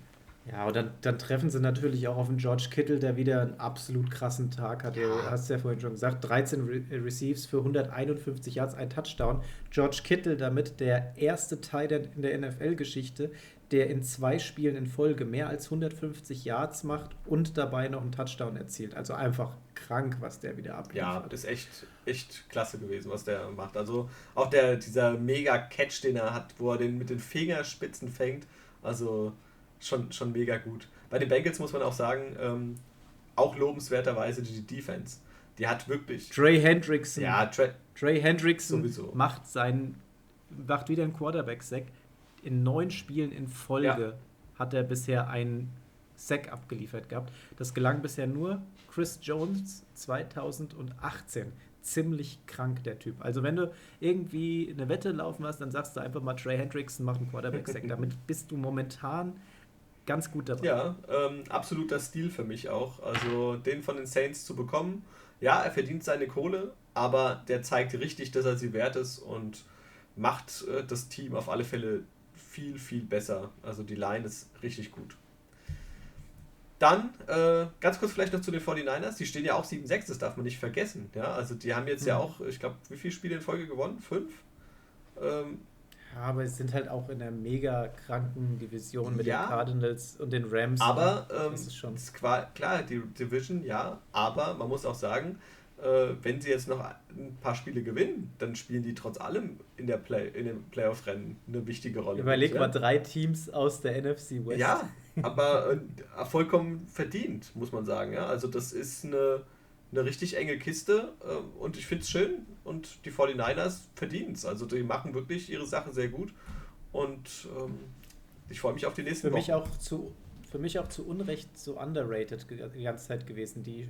Ja, und dann, dann treffen sie natürlich auch auf den George Kittle, der wieder einen absolut krassen Tag hat. Ja. Du hast ja vorhin schon gesagt, 13 Re äh, Receives für 151 Yards, ein Touchdown. George Kittle damit der erste Teil in der NFL-Geschichte, der in zwei Spielen in Folge mehr als 150 Yards macht und dabei noch einen Touchdown erzielt. Also einfach krank, was der wieder
abliefert. Ja, das ist echt, echt klasse gewesen, was der macht. Also auch der, dieser Mega-Catch, den er hat, wo er den mit den Fingerspitzen fängt. Also schon, schon mega gut. Bei den Bengals muss man auch sagen, ähm, auch lobenswerterweise die Defense. Die hat wirklich. Trey Hendrickson.
Ja, Trey, Trey Hendrickson sowieso. macht seinen. macht wieder einen Quarterback-Sack. In neun Spielen in Folge ja. hat er bisher einen Sack abgeliefert gehabt. Das gelang bisher nur Chris Jones 2018 ziemlich krank, der Typ. Also wenn du irgendwie eine Wette laufen hast, dann sagst du einfach mal, Trey Hendrickson macht einen Quarterback-Sack. Damit bist du momentan ganz gut
dabei. Ja, ähm, absoluter Stil für mich auch. Also den von den Saints zu bekommen, ja, er verdient seine Kohle, aber der zeigt richtig, dass er sie wert ist und macht äh, das Team auf alle Fälle viel, viel besser. Also die Line ist richtig gut. Dann, äh, ganz kurz vielleicht noch zu den 49ers. Die stehen ja auch 7-6, das darf man nicht vergessen. Ja, also die haben jetzt mhm. ja auch, ich glaube, wie viele Spiele in Folge gewonnen? Fünf? Ähm,
ja, aber sie sind halt auch in der mega kranken Division mit ja, den Cardinals und den Rams.
Aber ähm, das ist schon ist klar, die Division, ja, aber man muss auch sagen, äh, wenn sie jetzt noch ein paar Spiele gewinnen, dann spielen die trotz allem in, der Play, in dem Playoff-Rennen eine wichtige Rolle.
Überleg mal, drei Teams aus der NFC
West. Ja, aber äh, vollkommen verdient, muss man sagen. Ja? Also das ist eine eine richtig enge Kiste äh, und ich finde es schön und die 49ers verdienen es. Also die machen wirklich ihre Sache sehr gut und ähm, ich freue mich auf die nächsten
für Mich auch zu, für mich auch zu Unrecht so underrated die ganze Zeit gewesen. Die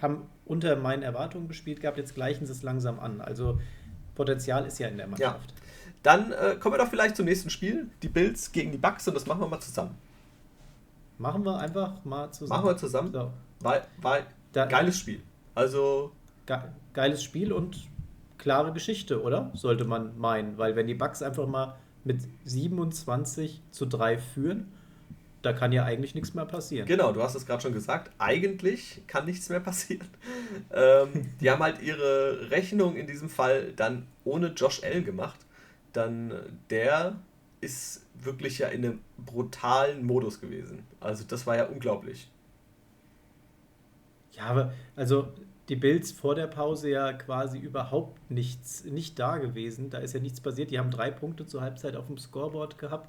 haben unter meinen Erwartungen gespielt gehabt, jetzt gleichen sie es langsam an. Also Potenzial ist ja in der Mannschaft. Ja.
Dann äh, kommen wir doch vielleicht zum nächsten Spiel, die Bills gegen die Bucks und das machen wir mal zusammen.
Machen wir einfach mal zusammen.
Machen wir zusammen. So. Weil, weil, da, geiles Spiel. Also.
Ge geiles Spiel und klare Geschichte, oder? Sollte man meinen. Weil wenn die Bucks einfach mal mit 27 zu 3 führen, da kann ja eigentlich nichts mehr passieren.
Genau, du hast es gerade schon gesagt. Eigentlich kann nichts mehr passieren. ähm, die haben halt ihre Rechnung in diesem Fall dann ohne Josh Allen gemacht. Dann der ist wirklich ja in einem brutalen Modus gewesen. Also das war ja unglaublich.
Ja, aber also die Bills vor der Pause ja quasi überhaupt nichts, nicht da gewesen. Da ist ja nichts passiert. Die haben drei Punkte zur Halbzeit auf dem Scoreboard gehabt.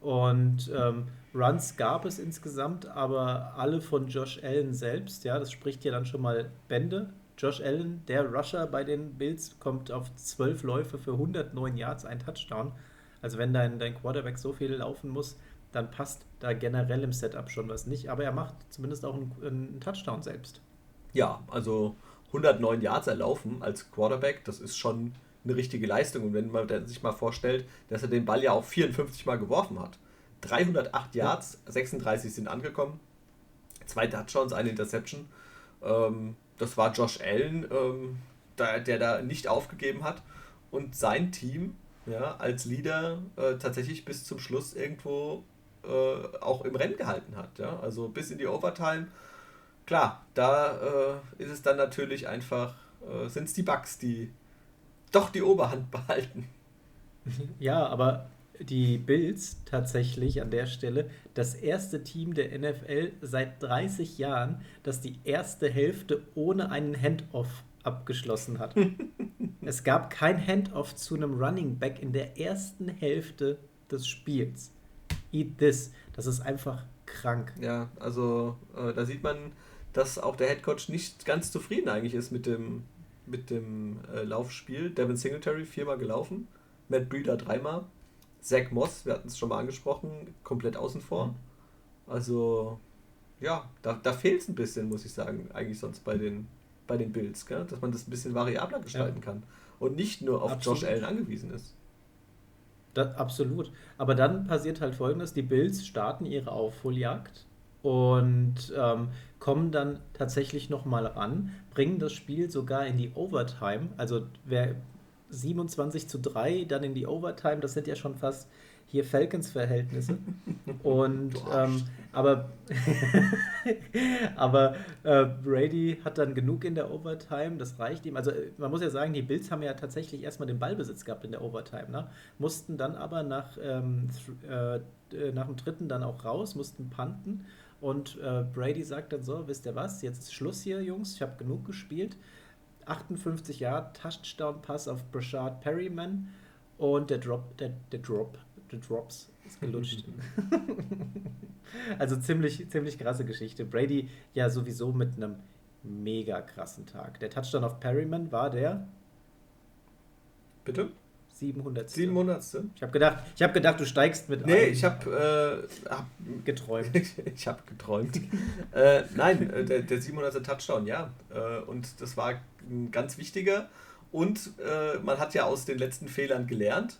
Und ähm, Runs gab es insgesamt, aber alle von Josh Allen selbst. Ja, das spricht ja dann schon mal Bände. Josh Allen, der Rusher bei den Bills, kommt auf zwölf Läufe für 109 Yards, ein Touchdown. Also wenn dein, dein Quarterback so viel laufen muss, dann passt da generell im Setup schon was nicht. Aber er macht zumindest auch einen, einen Touchdown selbst.
Ja, also 109 Yards erlaufen als Quarterback, das ist schon eine richtige Leistung. Und wenn man sich mal vorstellt, dass er den Ball ja auch 54 Mal geworfen hat. 308 Yards, 36 sind angekommen. Zwei Touchdowns, eine Interception. Ähm, das war Josh Allen, ähm, der, da nicht aufgegeben hat. Und sein Team ja, als Leader äh, tatsächlich bis zum Schluss irgendwo äh, auch im Rennen gehalten hat. Ja? Also bis in die Overtime. Klar, da äh, ist es dann natürlich einfach, äh, sind es die Bugs, die doch die Oberhand behalten.
Ja, aber die Bills tatsächlich an der Stelle das erste Team der NFL seit 30 Jahren, das die erste Hälfte ohne einen Handoff abgeschlossen hat. es gab kein Handoff zu einem Running Back in der ersten Hälfte des Spiels eat this. Das ist einfach krank.
Ja, also äh, da sieht man, dass auch der Headcoach nicht ganz zufrieden eigentlich ist mit dem, mit dem äh, Laufspiel. Devin Singletary viermal gelaufen, Matt Breeder dreimal, Zach Moss, wir hatten es schon mal angesprochen, komplett außen vor. Mhm. Also, ja, da, da fehlt es ein bisschen, muss ich sagen, eigentlich sonst bei den, bei den Bills, gell? dass man das ein bisschen variabler gestalten ja. kann und nicht nur auf Absolut. Josh Allen angewiesen ist.
Das, absolut. Aber dann passiert halt folgendes: Die Bills starten ihre Aufholjagd und ähm, kommen dann tatsächlich nochmal ran, bringen das Spiel sogar in die Overtime. Also wer 27 zu 3 dann in die Overtime, das sind ja schon fast hier Falcons-Verhältnisse. Und ähm, aber, aber äh, Brady hat dann genug in der Overtime, das reicht ihm. Also man muss ja sagen, die Bills haben ja tatsächlich erstmal den Ballbesitz gehabt in der Overtime, ne? mussten dann aber nach, ähm, äh, nach dem dritten dann auch raus, mussten panten. Und äh, Brady sagt dann so, wisst ihr was, jetzt ist Schluss hier, Jungs, ich habe genug gespielt. 58 Jahre Touchdown-Pass auf Brashard Perryman und der Drop, der, der Drop, der Drops ist gelutscht. also ziemlich, ziemlich krasse Geschichte. Brady ja sowieso mit einem mega krassen Tag. Der Touchdown auf Perryman war der.
Bitte?
700.
700.
Ich habe gedacht, hab gedacht, du steigst mit
Nee, ein. ich habe äh, hab geträumt. ich habe geträumt. äh, nein, äh, der, der 700. Touchdown, ja. Äh, und das war ein ganz wichtiger. Und äh, man hat ja aus den letzten Fehlern gelernt.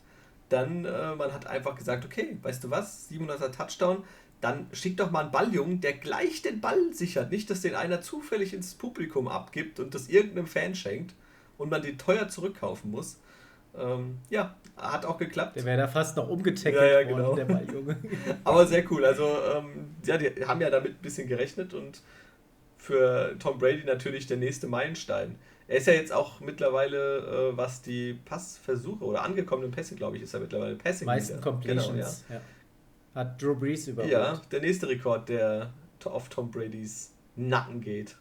Dann, äh, man hat einfach gesagt, okay, weißt du was, 700er Touchdown, dann schick doch mal einen Balljungen, der gleich den Ball sichert. Nicht, dass den einer zufällig ins Publikum abgibt und das irgendeinem Fan schenkt und man den teuer zurückkaufen muss. Ähm, ja, hat auch geklappt.
Der wäre da fast noch umgetackelt
ja, ja, genau. worden, der Balljunge. Aber sehr cool. Also, ähm, ja, die haben ja damit ein bisschen gerechnet und für Tom Brady natürlich der nächste Meilenstein. Er ist ja jetzt auch mittlerweile, äh, was die Passversuche oder angekommenen Pässe, glaube ich, ist er mittlerweile
Passing. Meisten Completions. Genau. Ja. Hat Drew Brees
überholt. Ja, der nächste Rekord, der auf Tom Bradys Nacken geht.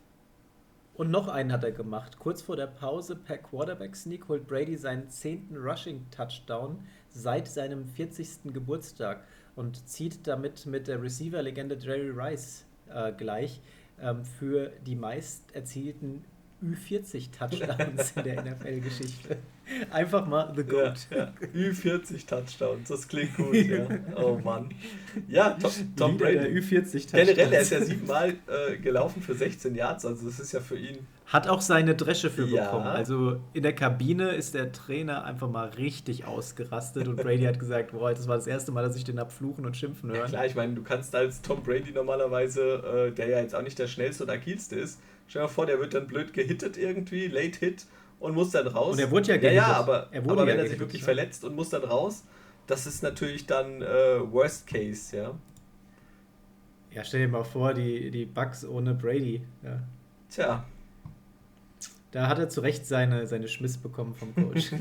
Und noch einen hat er gemacht. Kurz vor der Pause per Quarterback-Sneak holt Brady seinen zehnten Rushing-Touchdown seit seinem 40. Geburtstag und zieht damit mit der Receiver-Legende Jerry Rice äh, gleich ähm, für die meist erzielten Ü40-Touchdowns in der NFL-Geschichte. Einfach mal The Goat.
Ja, ja. Ü40 Touchdowns, das klingt gut, ja. Oh Mann. Ja, Tom, Tom Brady. Ü40 Touchdowns. Generell, er ist ja siebenmal äh, gelaufen für 16 Yards, also das ist ja für ihn.
Hat auch seine Dresche für ja. bekommen. Also in der Kabine ist der Trainer einfach mal richtig ausgerastet und Brady hat gesagt, boah, das war das erste Mal, dass ich den hab fluchen und schimpfen hören.
Ja klar, ich meine, du kannst als Tom Brady normalerweise, äh, der ja jetzt auch nicht der schnellste und agilste ist, stell dir mal vor, der wird dann blöd gehittet irgendwie, Late Hit und muss dann raus. Und er wurde ja gehittet. Ja, ja aber, aber wenn ja er sich wirklich ja. verletzt und muss dann raus, das ist natürlich dann äh, Worst Case, ja.
Ja, stell dir mal vor, die, die Bugs ohne Brady. Ja.
Tja.
Da hat er zu Recht seine, seine Schmiss bekommen vom Coach.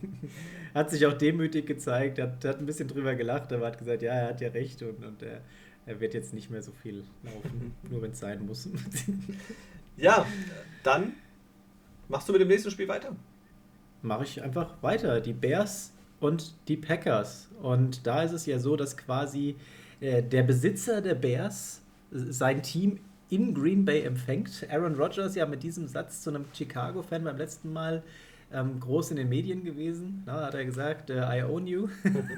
hat sich auch demütig gezeigt, hat, hat ein bisschen drüber gelacht, aber hat gesagt, ja, er hat ja recht und, und er, er wird jetzt nicht mehr so viel laufen, nur wenn es sein muss.
ja, dann Machst du mit dem nächsten Spiel weiter?
Mache ich einfach weiter. Die Bears und die Packers. Und da ist es ja so, dass quasi äh, der Besitzer der Bears sein Team in Green Bay empfängt. Aaron Rodgers ja mit diesem Satz zu einem Chicago-Fan beim letzten Mal ähm, groß in den Medien gewesen. Da hat er gesagt, äh, I own you.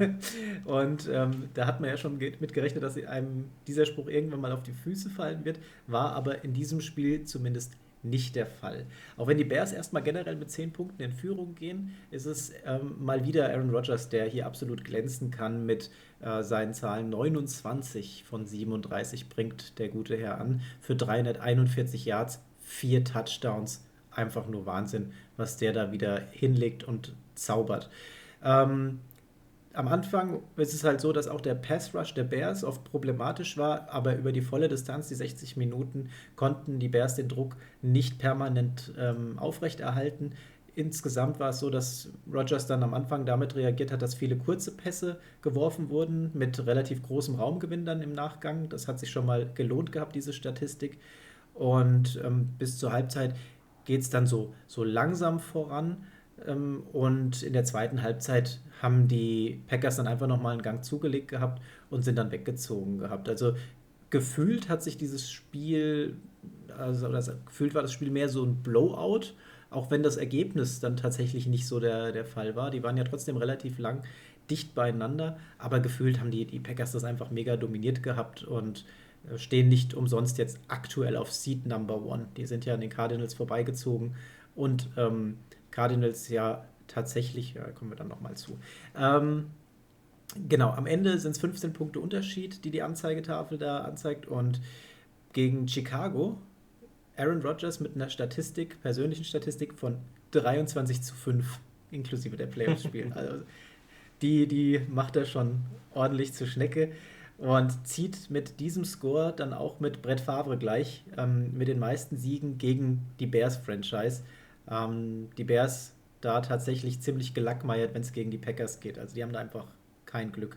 und ähm, da hat man ja schon mit gerechnet, dass einem dieser Spruch irgendwann mal auf die Füße fallen wird. War aber in diesem Spiel zumindest nicht der Fall. Auch wenn die Bears erstmal generell mit 10 Punkten in Führung gehen, ist es ähm, mal wieder Aaron Rodgers, der hier absolut glänzen kann mit äh, seinen Zahlen. 29 von 37 bringt der gute Herr an für 341 Yards, vier Touchdowns. Einfach nur Wahnsinn, was der da wieder hinlegt und zaubert. Ähm, am Anfang ist es halt so, dass auch der Pass Rush der Bears oft problematisch war, aber über die volle Distanz, die 60 Minuten, konnten die Bears den Druck nicht permanent ähm, aufrechterhalten. Insgesamt war es so, dass Rogers dann am Anfang damit reagiert hat, dass viele kurze Pässe geworfen wurden mit relativ großem Raumgewinn dann im Nachgang. Das hat sich schon mal gelohnt gehabt, diese Statistik. Und ähm, bis zur Halbzeit geht es dann so, so langsam voran. Ähm, und in der zweiten Halbzeit haben die Packers dann einfach nochmal einen Gang zugelegt gehabt und sind dann weggezogen gehabt. Also gefühlt hat sich dieses Spiel, also, also gefühlt war das Spiel mehr so ein Blowout auch wenn das Ergebnis dann tatsächlich nicht so der, der Fall war. Die waren ja trotzdem relativ lang dicht beieinander, aber gefühlt haben die, die Packers das einfach mega dominiert gehabt und äh, stehen nicht umsonst jetzt aktuell auf Seed Number One. Die sind ja an den Cardinals vorbeigezogen und ähm, Cardinals ja tatsächlich, ja, kommen wir dann nochmal zu. Ähm, genau, am Ende sind es 15 Punkte Unterschied, die die Anzeigetafel da anzeigt und gegen Chicago Aaron Rodgers mit einer Statistik, persönlichen Statistik von 23 zu 5, inklusive der Playoffs-Spiele. also die, die macht er schon ordentlich zur Schnecke und zieht mit diesem Score dann auch mit Brett Favre gleich ähm, mit den meisten Siegen gegen die Bears-Franchise. Ähm, die Bears da tatsächlich ziemlich gelackmeiert, wenn es gegen die Packers geht. Also die haben da einfach kein Glück.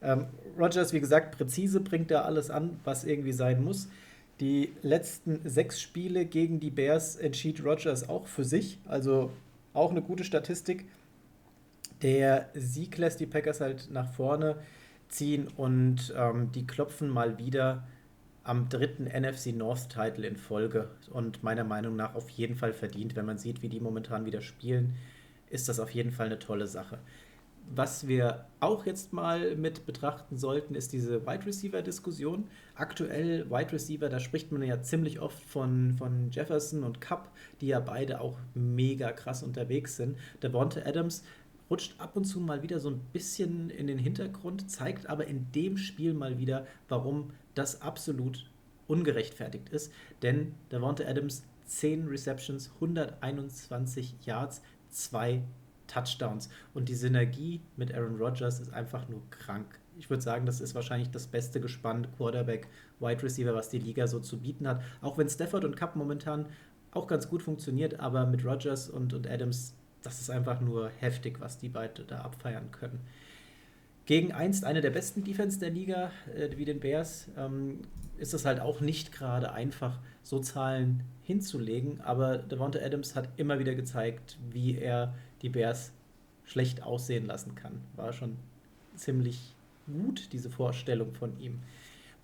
Ähm, Rogers, wie gesagt, präzise bringt da alles an, was irgendwie sein muss. Die letzten sechs Spiele gegen die Bears entschied Rogers auch für sich. Also auch eine gute Statistik. Der Sieg lässt die Packers halt nach vorne ziehen und ähm, die klopfen mal wieder am dritten NFC North Title in Folge und meiner Meinung nach auf jeden Fall verdient. Wenn man sieht, wie die momentan wieder spielen, ist das auf jeden Fall eine tolle Sache. Was wir auch jetzt mal mit betrachten sollten, ist diese Wide Receiver Diskussion. Aktuell Wide Receiver, da spricht man ja ziemlich oft von, von Jefferson und Cup, die ja beide auch mega krass unterwegs sind. Der Bonte Adams rutscht ab und zu mal wieder so ein bisschen in den Hintergrund, zeigt aber in dem Spiel mal wieder, warum das absolut ungerechtfertigt ist. Denn Davante Adams 10 Receptions, 121 Yards, 2 Touchdowns. Und die Synergie mit Aaron Rodgers ist einfach nur krank. Ich würde sagen, das ist wahrscheinlich das beste Gespann Quarterback, Wide Receiver, was die Liga so zu bieten hat. Auch wenn Stafford und Cup momentan auch ganz gut funktioniert, aber mit Rodgers und, und Adams das ist einfach nur heftig, was die beiden da abfeiern können. Gegen einst eine der besten Defense der Liga, äh, wie den Bears, ähm, ist es halt auch nicht gerade einfach, so Zahlen hinzulegen. Aber Devonta Adams hat immer wieder gezeigt, wie er die Bears schlecht aussehen lassen kann. War schon ziemlich gut, diese Vorstellung von ihm.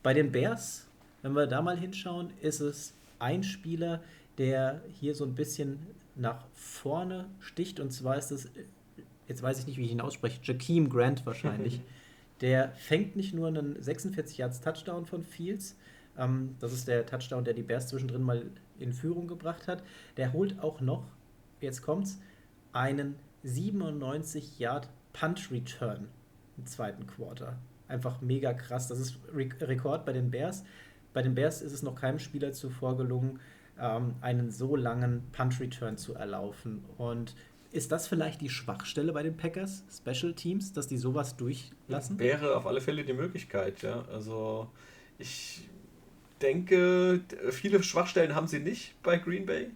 Bei den Bears, wenn wir da mal hinschauen, ist es ein Spieler, der hier so ein bisschen nach vorne sticht. Und zwar ist es, jetzt weiß ich nicht, wie ich ihn ausspreche, Jakeem Grant wahrscheinlich. der fängt nicht nur einen 46 Yards Touchdown von Fields, ähm, das ist der Touchdown, der die Bears zwischendrin mal in Führung gebracht hat. Der holt auch noch, jetzt kommt's, einen 97 Yard Punt Return im zweiten Quarter. Einfach mega krass. Das ist Re Rekord bei den Bears. Bei den Bears ist es noch keinem Spieler zuvor gelungen, ähm, einen so langen Punch-Return zu erlaufen. Und ist das vielleicht die Schwachstelle bei den Packers, Special Teams, dass die sowas durchlassen?
Wäre auf alle Fälle die Möglichkeit, ja. Also ich denke, viele Schwachstellen haben sie nicht bei Green Bay.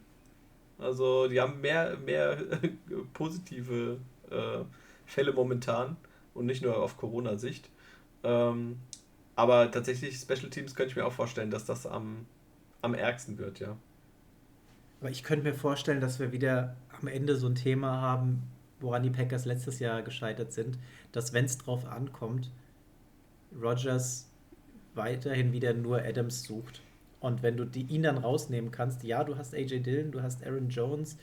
Also die haben mehr, mehr positive äh, Fälle momentan und nicht nur auf Corona-Sicht. Ähm, aber tatsächlich Special Teams könnte ich mir auch vorstellen, dass das am, am ärgsten wird, ja.
Aber ich könnte mir vorstellen, dass wir wieder am Ende so ein Thema haben, woran die Packers letztes Jahr gescheitert sind, dass wenn es drauf ankommt, Rogers weiterhin wieder nur Adams sucht. Und wenn du die, ihn dann rausnehmen kannst, ja, du hast AJ Dillon, du hast Aaron Jones,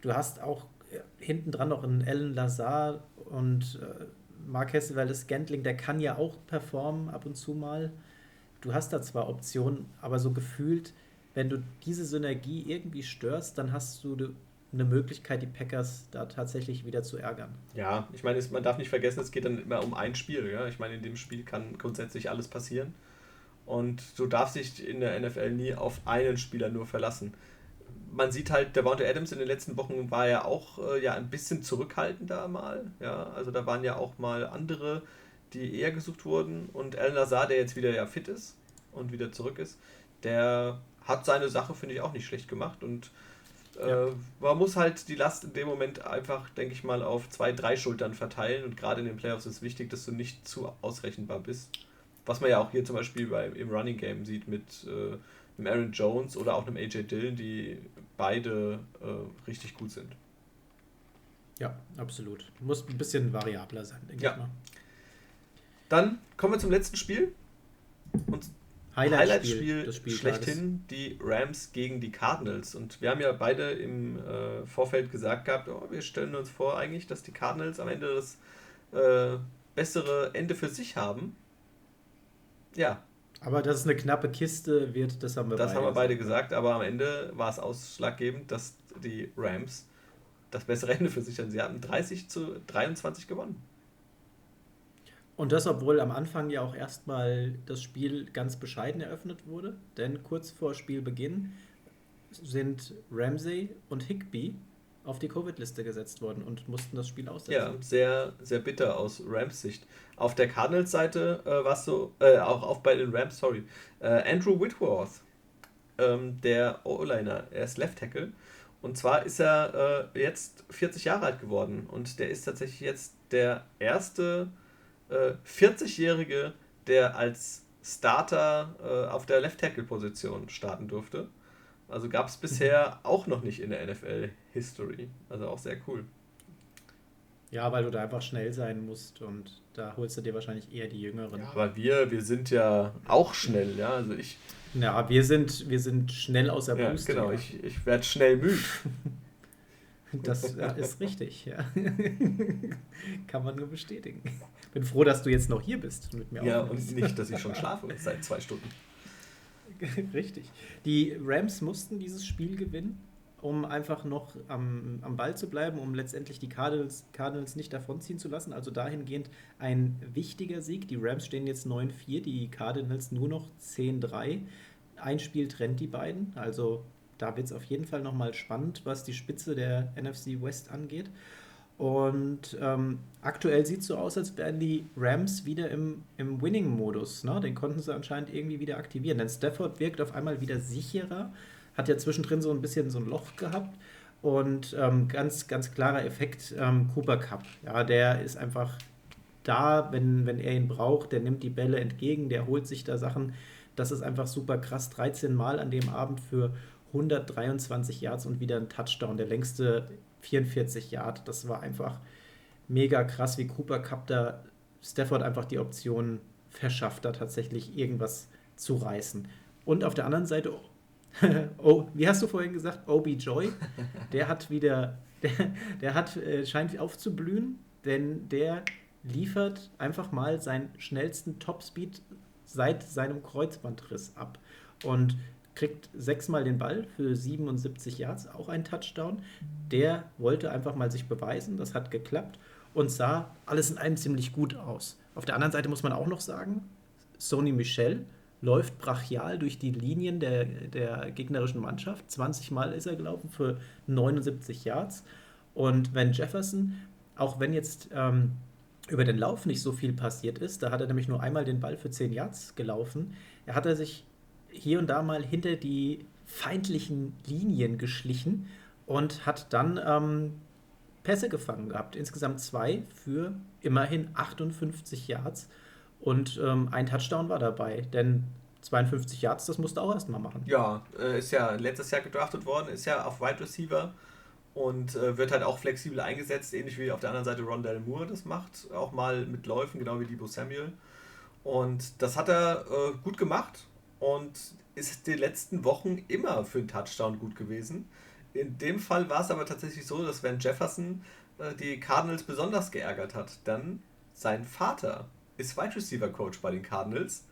du hast auch äh, hinten dran noch einen Alan Lazar und äh, Marquez Valdes Scantling, der kann ja auch performen ab und zu mal. Du hast da zwar Optionen, aber so gefühlt wenn du diese Synergie irgendwie störst, dann hast du eine Möglichkeit, die Packers da tatsächlich wieder zu ärgern.
Ja, ich meine, man darf nicht vergessen, es geht dann immer um ein Spiel. Ja? Ich meine, in dem Spiel kann grundsätzlich alles passieren. Und du darfst dich in der NFL nie auf einen Spieler nur verlassen. Man sieht halt, der Bounty Adams in den letzten Wochen war ja auch äh, ja, ein bisschen zurückhaltender mal. Ja? Also da waren ja auch mal andere, die eher gesucht wurden. Und Alan Lazar, der jetzt wieder ja fit ist und wieder zurück ist, der hat seine Sache, finde ich, auch nicht schlecht gemacht. Und äh, ja. man muss halt die Last in dem Moment einfach, denke ich mal, auf zwei, drei Schultern verteilen. Und gerade in den Playoffs ist wichtig, dass du nicht zu ausrechenbar bist. Was man ja auch hier zum Beispiel bei, im Running Game sieht mit äh, einem Aaron Jones oder auch einem AJ Dillon, die beide äh, richtig gut sind.
Ja, absolut. Muss ein bisschen variabler sein, denke
ja. ich mal. Dann kommen wir zum letzten Spiel. Und Highlight-Spiel Highlight schlechthin, die Rams gegen die Cardinals. Und wir haben ja beide im äh, Vorfeld gesagt gehabt, oh, wir stellen uns vor eigentlich, dass die Cardinals am Ende das äh, bessere Ende für sich haben. Ja.
Aber dass es eine knappe Kiste wird, das haben
wir das beide haben wir beide gesagt. gesagt. Aber am Ende war es ausschlaggebend, dass die Rams das bessere Ende für sich hatten. Sie hatten 30 zu 23 gewonnen.
Und das, obwohl am Anfang ja auch erstmal das Spiel ganz bescheiden eröffnet wurde, denn kurz vor Spielbeginn sind Ramsey und Higby auf die Covid-Liste gesetzt worden und mussten das Spiel aussetzen.
Ja, sehr, sehr bitter aus Rams Sicht. Auf der Cardinals-Seite äh, war es so, äh, auch, auch bei den Rams, sorry, äh, Andrew Whitworth, ähm, der O-Liner, er ist Left Tackle. Und zwar ist er äh, jetzt 40 Jahre alt geworden und der ist tatsächlich jetzt der erste äh, 40-Jährige, der als Starter äh, auf der Left Tackle Position starten durfte. Also gab es bisher auch noch nicht in der NFL History. Also auch sehr cool.
Ja, weil du da einfach schnell sein musst und da holst du dir wahrscheinlich eher die Jüngeren. Ja,
aber wir, wir sind ja auch schnell, ja. Also ich.
Ja, wir sind, wir sind schnell aus der
ja, Genau, ja. ich, ich werde schnell müde.
Das ist richtig, ja. Kann man nur bestätigen. Bin froh, dass du jetzt noch hier bist
mit mir. Ja, und nicht, dass ich schon schlafe seit zwei Stunden.
Richtig. Die Rams mussten dieses Spiel gewinnen, um einfach noch am, am Ball zu bleiben, um letztendlich die Cardinals, Cardinals nicht davonziehen zu lassen. Also dahingehend ein wichtiger Sieg. Die Rams stehen jetzt 9-4, die Cardinals nur noch 10-3. Ein Spiel trennt die beiden. Also da wird es auf jeden Fall nochmal spannend, was die Spitze der NFC West angeht. Und ähm, aktuell sieht es so aus, als wären die Rams wieder im, im Winning-Modus. Ne? Den konnten sie anscheinend irgendwie wieder aktivieren. Denn Stafford wirkt auf einmal wieder sicherer, hat ja zwischendrin so ein bisschen so ein Loch gehabt. Und ähm, ganz, ganz klarer Effekt, ähm, Cooper Cup. Ja, der ist einfach da, wenn, wenn er ihn braucht. Der nimmt die Bälle entgegen, der holt sich da Sachen. Das ist einfach super krass. 13 Mal an dem Abend für 123 Yards und wieder ein Touchdown. Der längste 44 Yards. Das war einfach mega krass, wie Cooper Cup da Stafford einfach die Option verschafft, da tatsächlich irgendwas zu reißen. Und auf der anderen Seite, oh, wie hast du vorhin gesagt, Obi Joy, der hat wieder, der, der hat, äh, scheint aufzublühen, denn der liefert einfach mal seinen schnellsten Topspeed seit seinem Kreuzbandriss ab. Und kriegt sechsmal den Ball für 77 Yards, auch ein Touchdown. Der wollte einfach mal sich beweisen, das hat geklappt und sah alles in allem ziemlich gut aus. Auf der anderen Seite muss man auch noch sagen, Sony Michel läuft brachial durch die Linien der, der gegnerischen Mannschaft. 20 Mal ist er gelaufen für 79 Yards. Und wenn Jefferson, auch wenn jetzt ähm, über den Lauf nicht so viel passiert ist, da hat er nämlich nur einmal den Ball für 10 Yards gelaufen, er hat er sich hier und da mal hinter die feindlichen Linien geschlichen und hat dann ähm, Pässe gefangen gehabt. Insgesamt zwei für immerhin 58 Yards. Und ähm, ein Touchdown war dabei, denn 52 Yards, das musste auch erstmal machen.
Ja, äh, ist ja letztes Jahr gedraftet worden, ist ja auf Wide Receiver und äh, wird halt auch flexibel eingesetzt, ähnlich wie auf der anderen Seite Rondell Moore das macht, auch mal mit Läufen, genau wie Debo Samuel. Und das hat er äh, gut gemacht und ist die letzten Wochen immer für einen Touchdown gut gewesen. In dem Fall war es aber tatsächlich so, dass wenn Jefferson äh, die Cardinals besonders geärgert hat, dann sein Vater ist Wide Receiver Coach bei den Cardinals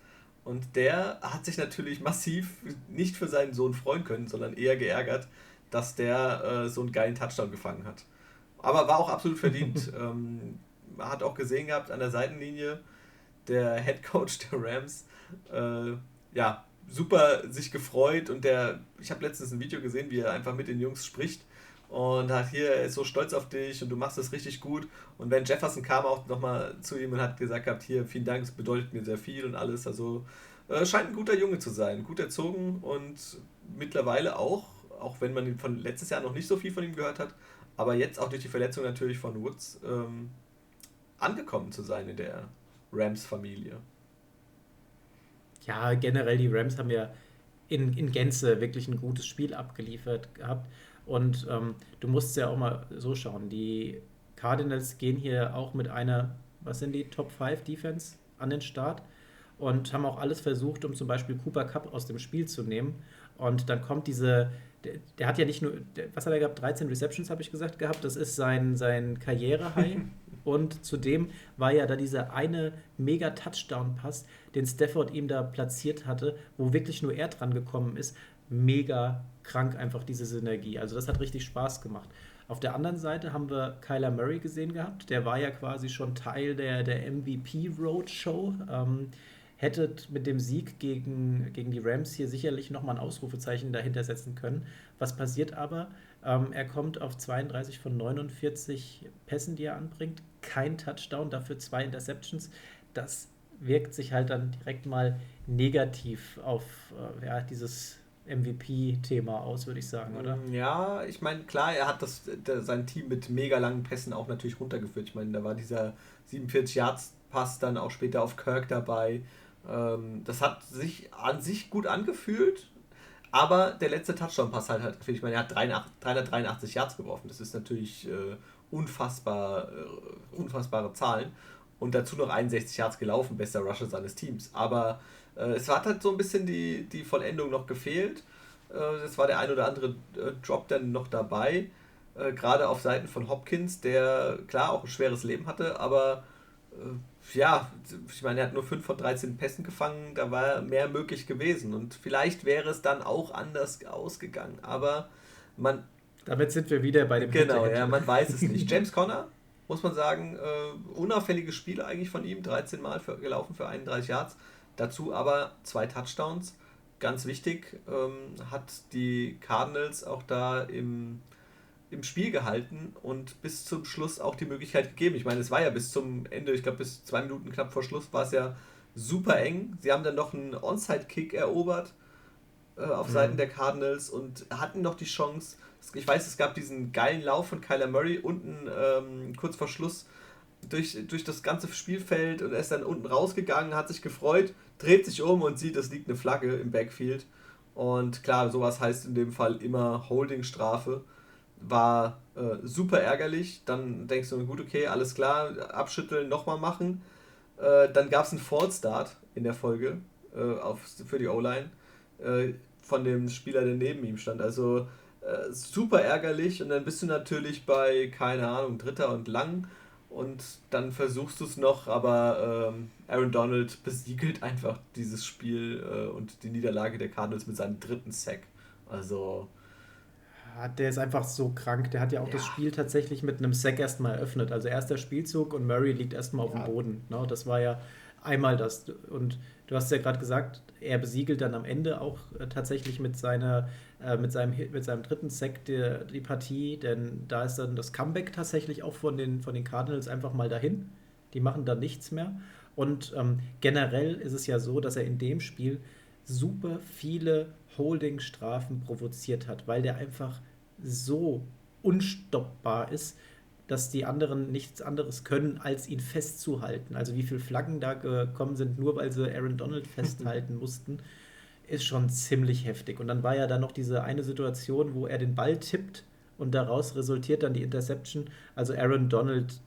und der hat sich natürlich massiv nicht für seinen Sohn freuen können, sondern eher geärgert, dass der äh, so einen geilen Touchdown gefangen hat. Aber war auch absolut verdient. ähm, man hat auch gesehen gehabt an der Seitenlinie, der Head Coach der Rams äh, ja, super sich gefreut und der, ich habe letztens ein Video gesehen, wie er einfach mit den Jungs spricht und hat hier, er ist so stolz auf dich und du machst das richtig gut. Und wenn Jefferson kam auch nochmal zu ihm und hat gesagt gehabt, hier, vielen Dank, es bedeutet mir sehr viel und alles. Also äh, scheint ein guter Junge zu sein, gut erzogen und mittlerweile auch, auch wenn man von letztes Jahr noch nicht so viel von ihm gehört hat, aber jetzt auch durch die Verletzung natürlich von Woods ähm, angekommen zu sein in der Rams-Familie
ja, generell die Rams haben ja in, in Gänze wirklich ein gutes Spiel abgeliefert gehabt. Und ähm, du musst ja auch mal so schauen. Die Cardinals gehen hier auch mit einer, was sind die, Top 5 Defense an den Start. und haben auch alles versucht, um zum Beispiel Cooper Cup aus dem Spiel zu nehmen. Und dann kommt diese, der, der hat ja nicht nur, der, was hat er gehabt? 13 Receptions, habe ich gesagt gehabt. Das ist sein, sein Karriere-High. und zudem war ja da dieser eine mega Touchdown-Pass, den Stafford ihm da platziert hatte, wo wirklich nur er dran gekommen ist. Mega krank einfach diese Synergie. Also das hat richtig Spaß gemacht. Auf der anderen Seite haben wir Kyler Murray gesehen gehabt. Der war ja quasi schon Teil der, der MVP Roadshow. Ähm, hättet mit dem Sieg gegen, gegen die Rams hier sicherlich nochmal ein Ausrufezeichen dahinter setzen können. Was passiert aber? Ähm, er kommt auf 32 von 49 Pässen, die er anbringt. Kein Touchdown, dafür zwei Interceptions. Das wirkt sich halt dann direkt mal negativ auf äh, ja, dieses MVP-Thema aus, würde ich sagen, oder?
Mm, ja, ich meine, klar, er hat das, der, sein Team mit mega langen Pässen auch natürlich runtergeführt. Ich meine, da war dieser 47-Yards-Pass dann auch später auf Kirk dabei. Ähm, das hat sich an sich gut angefühlt, aber der letzte Touchdown-Pass halt gefehlt. Ich meine, er hat 383 Yards geworfen. Das ist natürlich äh, unfassbar, äh, unfassbare Zahlen. Und dazu noch 61 Yards gelaufen, bester Rusher seines Teams. Aber äh, es hat halt so ein bisschen die, die Vollendung noch gefehlt. Äh, es war der ein oder andere äh, Drop dann noch dabei. Äh, gerade auf Seiten von Hopkins, der klar auch ein schweres Leben hatte, aber ja, ich meine, er hat nur 5 von 13 Pässen gefangen, da war mehr möglich gewesen. Und vielleicht wäre es dann auch anders ausgegangen. Aber man.
Damit sind wir wieder bei dem
Genau, ja, man weiß es nicht. James Conner, muss man sagen, äh, unauffällige Spiele eigentlich von ihm, 13 Mal für, gelaufen für 31 Yards. Dazu aber zwei Touchdowns. Ganz wichtig, ähm, hat die Cardinals auch da im, im Spiel gehalten und bis zum Schluss auch die Möglichkeit gegeben. Ich meine, es war ja bis zum Ende, ich glaube bis zwei Minuten knapp vor Schluss, war es ja super eng. Sie haben dann noch einen Onside-Kick erobert äh, auf mhm. Seiten der Cardinals und hatten noch die Chance. Ich weiß, es gab diesen geilen Lauf von Kyler Murray unten ähm, kurz vor Schluss durch, durch das ganze Spielfeld und er ist dann unten rausgegangen, hat sich gefreut, dreht sich um und sieht, es liegt eine Flagge im Backfield. Und klar, sowas heißt in dem Fall immer Holdingstrafe. War äh, super ärgerlich. Dann denkst du, gut, okay, alles klar, abschütteln, nochmal machen. Äh, dann gab es einen Fall Start in der Folge äh, auf, für die O-Line äh, von dem Spieler, der neben ihm stand. Also äh, super ärgerlich. Und dann bist du natürlich bei, keine Ahnung, Dritter und Lang und dann versuchst du es noch, aber ähm, Aaron Donald besiegelt einfach dieses Spiel äh, und die Niederlage der Cardinals mit seinem dritten Sack. Also.
Ja, der ist einfach so krank. Der hat ja auch ja. das Spiel tatsächlich mit einem Sack erstmal eröffnet. Also erster Spielzug und Murray liegt erstmal auf ja. dem Boden. Ne? Das war ja einmal das. Und du hast ja gerade gesagt, er besiegelt dann am Ende auch äh, tatsächlich mit seiner äh, mit, seinem, mit seinem dritten Sack die, die Partie, denn da ist dann das Comeback tatsächlich auch von den, von den Cardinals einfach mal dahin. Die machen dann nichts mehr. Und ähm, generell ist es ja so, dass er in dem Spiel super viele Holding-Strafen provoziert hat, weil der einfach so unstoppbar ist, dass die anderen nichts anderes können, als ihn festzuhalten. Also wie viele Flaggen da gekommen sind, nur weil sie Aaron Donald festhalten mussten ist schon ziemlich heftig. Und dann war ja da noch diese eine Situation, wo er den Ball tippt und daraus resultiert dann die Interception. Also Aaron Donald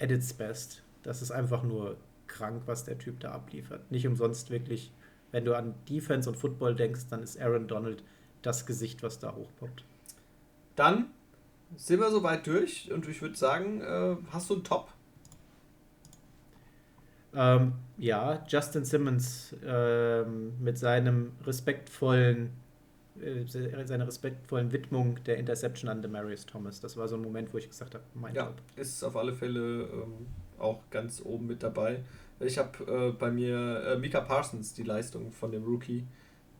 at its best. Das ist einfach nur krank, was der Typ da abliefert. Nicht umsonst wirklich, wenn du an Defense und Football denkst, dann ist Aaron Donald das Gesicht, was da hochpoppt.
Dann sind wir soweit durch und ich würde sagen, äh, hast du einen Top?
Ähm, ja, Justin Simmons ähm, mit seinem respektvollen, äh, seiner respektvollen Widmung der Interception an Demarius Thomas. Das war so ein Moment, wo ich gesagt habe,
mein Ja, Job. ist auf alle Fälle ähm, auch ganz oben mit dabei. Ich habe äh, bei mir äh, Mika Parsons, die Leistung von dem Rookie,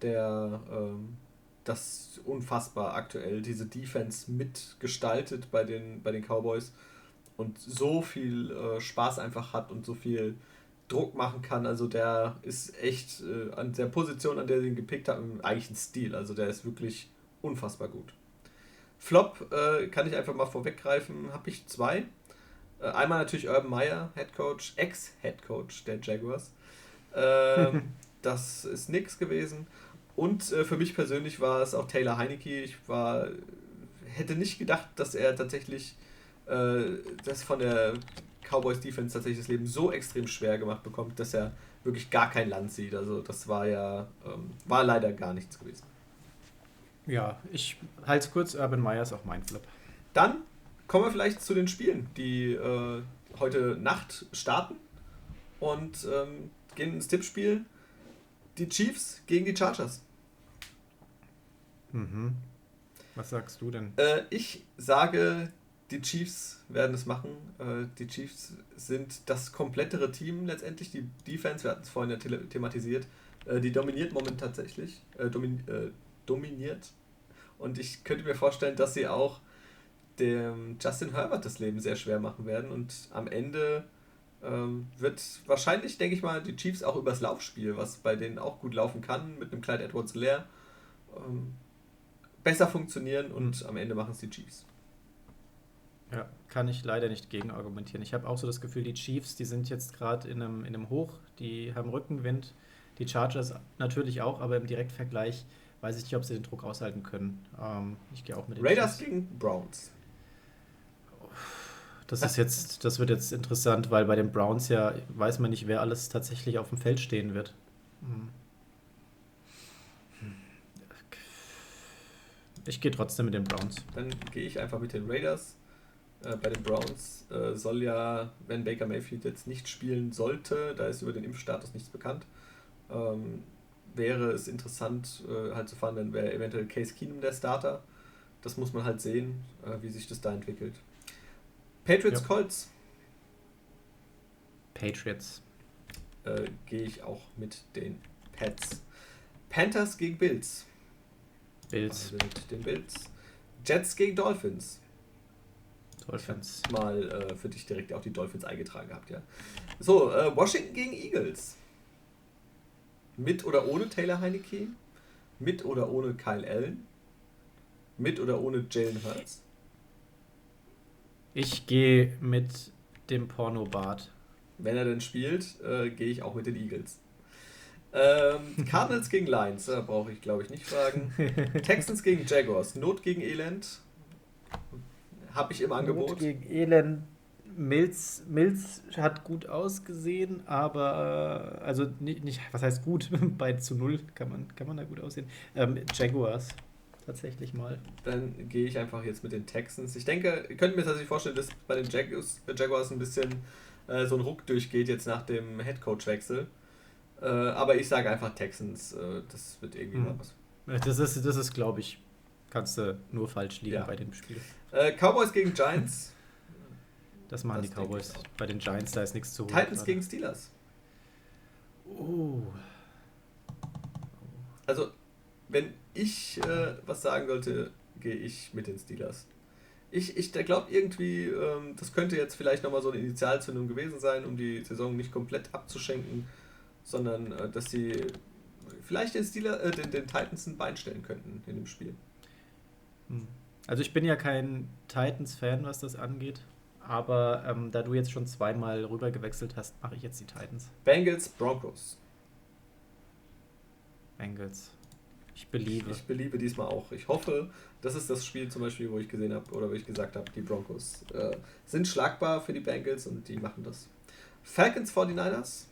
der ähm, das unfassbar aktuell, diese Defense mitgestaltet bei den, bei den Cowboys und so viel äh, Spaß einfach hat und so viel Druck machen kann. Also der ist echt äh, an der Position, an der sie ihn gepickt haben, eigentlich ein Stil. Also der ist wirklich unfassbar gut. Flop äh, kann ich einfach mal vorweggreifen, habe ich zwei. Äh, einmal natürlich Urban Meyer, Head Coach, Ex-Head Coach der Jaguars. Ähm, das ist nix gewesen. Und äh, für mich persönlich war es auch Taylor Heinecke. Ich war, hätte nicht gedacht, dass er tatsächlich äh, das von der Cowboys Defense tatsächlich das Leben so extrem schwer gemacht bekommt, dass er wirklich gar kein Land sieht. Also das war ja, ähm, war leider gar nichts gewesen.
Ja, ich halte es kurz, Urban Meyer ist auch mein Flip.
Dann kommen wir vielleicht zu den Spielen, die äh, heute Nacht starten und ähm, gehen ins Tippspiel. Die Chiefs gegen die Chargers.
Mhm. Was sagst du denn?
Äh, ich sage, die Chiefs werden es machen. Äh, die Chiefs sind das komplettere Team letztendlich. Die Defense, wir hatten es vorhin ja thematisiert, äh, die dominiert momentan tatsächlich. Äh, domin äh, dominiert. Und ich könnte mir vorstellen, dass sie auch dem Justin Herbert das Leben sehr schwer machen werden. Und am Ende ähm, wird wahrscheinlich, denke ich mal, die Chiefs auch übers Laufspiel, was bei denen auch gut laufen kann, mit einem Clyde Edwards leer, ähm, besser funktionieren und mhm. am Ende machen es die Chiefs.
Ja, kann ich leider nicht gegen argumentieren. Ich habe auch so das Gefühl, die Chiefs, die sind jetzt gerade in einem, in einem Hoch, die haben Rückenwind. Die Chargers natürlich auch, aber im Direktvergleich weiß ich nicht, ob sie den Druck aushalten können. Ähm, ich gehe auch mit
den Raiders Chiefs. gegen Browns.
Das ist jetzt, das wird jetzt interessant, weil bei den Browns ja weiß man nicht, wer alles tatsächlich auf dem Feld stehen wird. Hm. Ich gehe trotzdem mit den Browns.
Dann gehe ich einfach mit den Raiders. Äh, bei den Browns äh, soll ja, wenn Baker Mayfield jetzt nicht spielen sollte, da ist über den Impfstatus nichts bekannt, ähm, wäre es interessant äh, halt zu fahren, dann wäre eventuell Case Keenum der Starter. Das muss man halt sehen, äh, wie sich das da entwickelt. Patriots ja. Colts.
Patriots.
Äh, Gehe ich auch mit den Pets. Panthers gegen Bills.
Bills.
Also mit den Bills. Jets gegen Dolphins.
Dolphins.
Mal äh, für dich direkt auch die Dolphins eingetragen gehabt, ja. So, äh, Washington gegen Eagles. Mit oder ohne Taylor Heineke? Mit oder ohne Kyle Allen? Mit oder ohne Jalen Hurts?
Ich gehe mit dem Porno-Bart.
Wenn er denn spielt, äh, gehe ich auch mit den Eagles. Ähm, Cardinals gegen Lions, da brauche ich glaube ich nicht fragen. Texans gegen Jaguars, Not gegen Elend. Habe ich im Angebot. Not
gegen Elend. Mills, Mills hat gut ausgesehen, aber äh, also nicht, nicht, was heißt gut? Bei zu null kann man, kann man da gut aussehen. Ähm, Jaguars tatsächlich mal.
Dann gehe ich einfach jetzt mit den Texans. Ich denke, ihr könnt mir tatsächlich vorstellen, dass bei den Jaguars, Jaguars ein bisschen äh, so ein Ruck durchgeht jetzt nach dem Headcoach-Wechsel. Äh, aber ich sage einfach Texans. Äh, das wird irgendwie mhm. mal was.
Das ist, das ist glaube ich, kannst du nur falsch liegen ja. bei dem Spiel.
Äh, Cowboys gegen Giants.
Das machen das die Cowboys. Bei den Giants, da ist nichts zu
holen. Titans gerade. gegen Steelers.
Oh.
Also, wenn ich äh, was sagen sollte, gehe ich mit den Steelers. Ich, ich glaube irgendwie, ähm, das könnte jetzt vielleicht nochmal so eine Initialzündung gewesen sein, um die Saison nicht komplett abzuschenken, sondern äh, dass sie vielleicht den, Steeler, äh, den, den Titans ein Bein stellen könnten in dem Spiel.
Hm. Also ich bin ja kein Titans-Fan, was das angeht, aber ähm, da du jetzt schon zweimal rüber gewechselt hast, mache ich jetzt die Titans.
Bengals, Broncos.
Bengals. Ich beliebe.
Ich, ich beliebe diesmal auch. Ich hoffe, das ist das Spiel zum Beispiel, wo ich gesehen habe oder wo ich gesagt habe, die Broncos äh, sind schlagbar für die Bengals und die machen das. Falcons 49ers.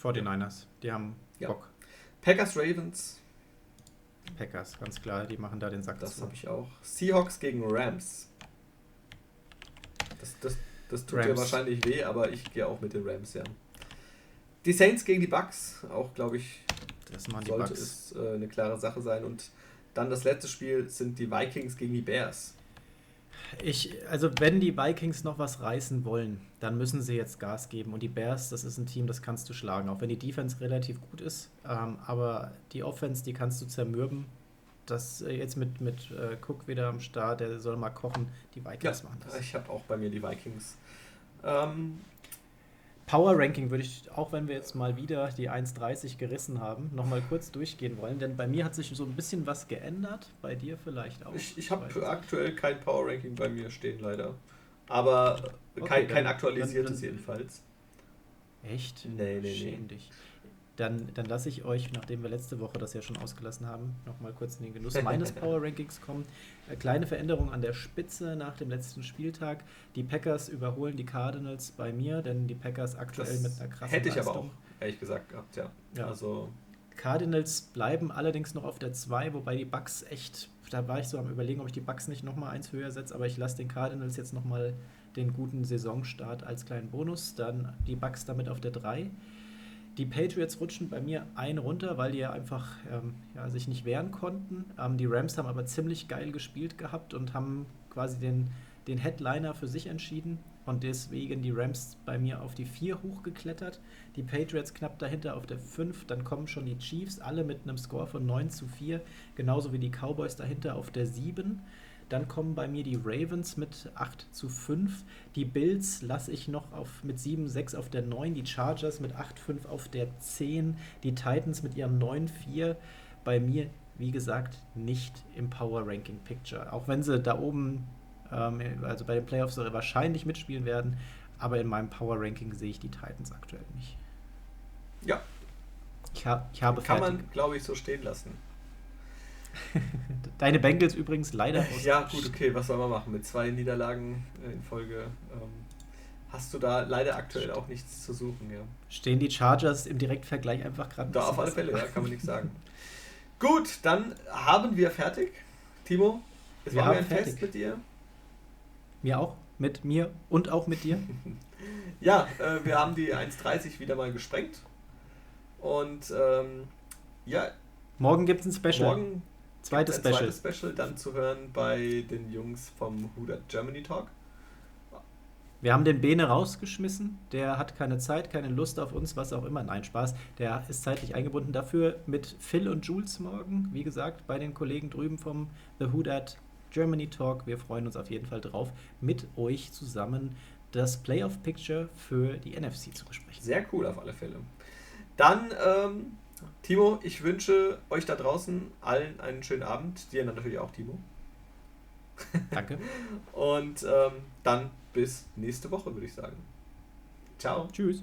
49ers, die haben ja. Bock.
Packers Ravens.
Packers, ganz klar, die machen da den Sack
Das habe ich auch. Seahawks gegen Rams. Das, das, das tut Rams. dir wahrscheinlich weh, aber ich gehe auch mit den Rams, ja. Die Saints gegen die Bucks, auch glaube ich sollte Bugs. es äh, eine klare Sache sein. Und dann das letzte Spiel sind die Vikings gegen die Bears.
Ich, also wenn die Vikings noch was reißen wollen, dann müssen sie jetzt Gas geben. Und die Bears, das ist ein Team, das kannst du schlagen, auch wenn die Defense relativ gut ist. Ähm, aber die Offense, die kannst du zermürben. Das äh, jetzt mit, mit äh, Cook wieder am Start, der soll mal kochen. Die Vikings ja, machen das.
Ich habe auch bei mir die Vikings. Ähm,
Power Ranking würde ich, auch wenn wir jetzt mal wieder die 1,30 gerissen haben, nochmal kurz durchgehen wollen, denn bei mir hat sich so ein bisschen was geändert, bei dir vielleicht auch.
Ich, ich habe aktuell kein Power Ranking bei mir stehen, leider. Aber okay, kein, kein aktualisiertes dann, dann, jedenfalls.
Echt?
Nee, nee, Schäm
nee. dich. Dann, dann lasse ich euch, nachdem wir letzte Woche das ja schon ausgelassen haben, nochmal kurz in den Genuss meines Power Rankings kommen. Eine kleine Veränderung an der Spitze nach dem letzten Spieltag. Die Packers überholen die Cardinals bei mir, denn die Packers aktuell das mit einer krassen
Hätte ich Leistung. aber auch. ehrlich gesagt, gehabt, ja.
Ja.
Also,
Cardinals bleiben allerdings noch auf der 2, wobei die Bucks echt, da war ich so am überlegen, ob ich die Bucks nicht nochmal eins höher setze, aber ich lasse den Cardinals jetzt nochmal den guten Saisonstart als kleinen Bonus. Dann die Bucks damit auf der 3. Die Patriots rutschen bei mir ein runter, weil die ja einfach ähm, ja, sich nicht wehren konnten. Ähm, die Rams haben aber ziemlich geil gespielt gehabt und haben quasi den, den Headliner für sich entschieden. Und deswegen die Rams bei mir auf die 4 hochgeklettert. Die Patriots knapp dahinter auf der 5. Dann kommen schon die Chiefs, alle mit einem Score von 9 zu 4. Genauso wie die Cowboys dahinter auf der 7. Dann kommen bei mir die Ravens mit 8 zu 5. Die Bills lasse ich noch auf, mit 7 6 auf der 9. Die Chargers mit 8 5 auf der 10. Die Titans mit ihrem 9 4. Bei mir, wie gesagt, nicht im Power Ranking Picture. Auch wenn sie da oben, ähm, also bei den Playoffs wahrscheinlich mitspielen werden. Aber in meinem Power Ranking sehe ich die Titans aktuell nicht.
Ja.
Ich, hab, ich habe
Kann fertig. man, glaube ich, so stehen lassen.
Deine Bengals übrigens leider
aus. Ja, gut, okay, was soll man machen? Mit zwei Niederlagen in Folge ähm, hast du da leider aktuell auch nichts zu suchen, ja.
Stehen die Chargers im Direktvergleich einfach gerade
Da auf alle Fälle, ja, kann man nichts sagen. gut, dann haben wir fertig. Timo, es wir war mir ein fertig. Fest mit dir.
Mir auch, mit mir und auch mit dir.
ja, äh, wir haben die 1.30 wieder mal gesprengt. Und ähm, ja.
Morgen gibt es ein Special.
Morgen Zweites Special. Zweites Special dann zu hören bei den Jungs vom Huda Germany Talk.
Wir haben den Bene rausgeschmissen. Der hat keine Zeit, keine Lust auf uns, was auch immer. Nein, Spaß. Der ist zeitlich eingebunden. Dafür mit Phil und Jules morgen, wie gesagt, bei den Kollegen drüben vom The Hudat Germany Talk. Wir freuen uns auf jeden Fall drauf, mit euch zusammen das Playoff Picture für die NFC zu besprechen.
Sehr cool auf alle Fälle. Dann ähm, Timo, ich wünsche euch da draußen allen einen schönen Abend. Dir natürlich auch, Timo.
Danke.
Und ähm, dann bis nächste Woche, würde ich sagen. Ciao.
Tschüss.